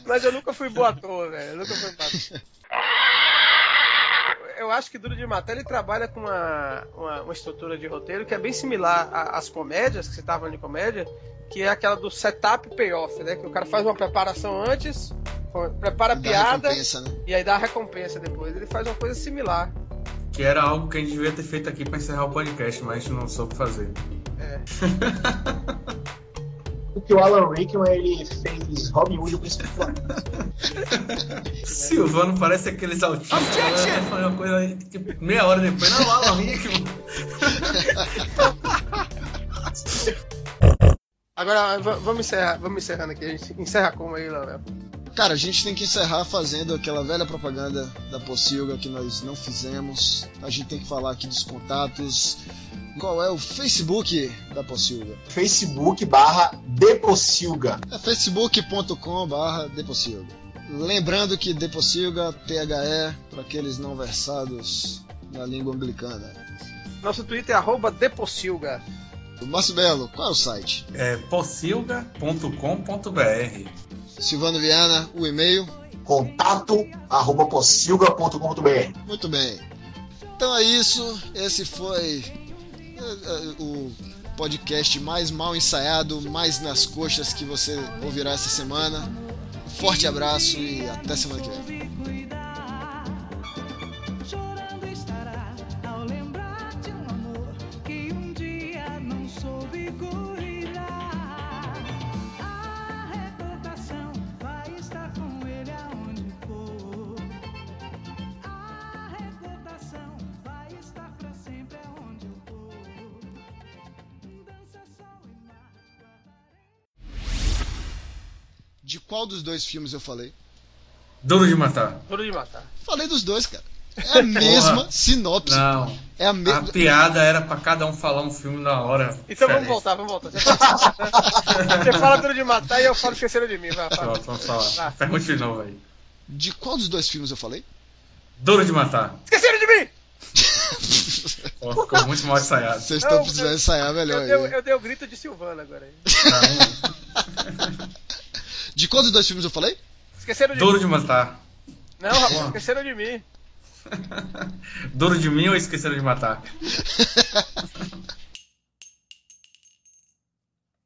Mas eu nunca fui bom ator, velho. Eu nunca fui bom ator. Eu acho que Duro de Matar ele trabalha com uma, uma, uma estrutura de roteiro que é bem similar às comédias, que você tava falando de comédia, que é aquela do setup payoff, né? Que o cara faz uma preparação antes, prepara a piada né? e aí dá a recompensa depois. Ele faz uma coisa similar. Que era algo que a gente devia ter feito aqui pra encerrar o podcast, mas a gente não soube fazer. Porque o Alan Rickman ele fez Robin Hood o Flamengo. Silvano parece aqueles autistas. né? Foi uma coisa aí, tipo, meia hora depois. Não, Alan Rickman. Agora, vamos encerrar, vamos encerrando aqui. A gente encerra como aí, Léo? Cara, a gente tem que encerrar fazendo aquela velha propaganda da Pocilga que nós não fizemos. A gente tem que falar aqui dos contatos. Qual é o Facebook da Pocilga? Facebook barra Depossilga. É facebook.com barra Depossilga. Lembrando que Depossilga, THE, para aqueles não versados na língua anglicana. Nosso Twitter é arroba Depossilga. O Márcio Belo, qual é o site? É possilga.com.br. Silvano Viana, o e-mail. Contato arroba. Muito bem. Então é isso. Esse foi é, é, o podcast mais mal ensaiado, mais nas coxas que você ouvirá essa semana. Forte abraço e até semana que vem. De qual dos dois filmes eu falei? Duro de matar. Duro de matar. Falei dos dois, cara. É a mesma Porra. sinopse. Não. É a A mesma. piada era pra cada um falar um filme na hora. Então vamos voltar, vamos voltar. Você fala, Você fala Duro de matar e eu falo esqueceram de mim. Vai, vamos falar. Vai. Pergunte de novo aí. De qual dos dois filmes eu falei? Duro de matar. Esqueceram de mim! Pô, ficou muito mal ensaiado. Vocês estão precisando eu- ensaiar melhor Eu, dei- aí. eu dei o grito de Silvana agora. aí. De qual dos dois filmes eu falei? Esqueceram de Duro mim. de matar. Não, rapaz, esqueceram de mim. Duro de mim ou esqueceram de matar?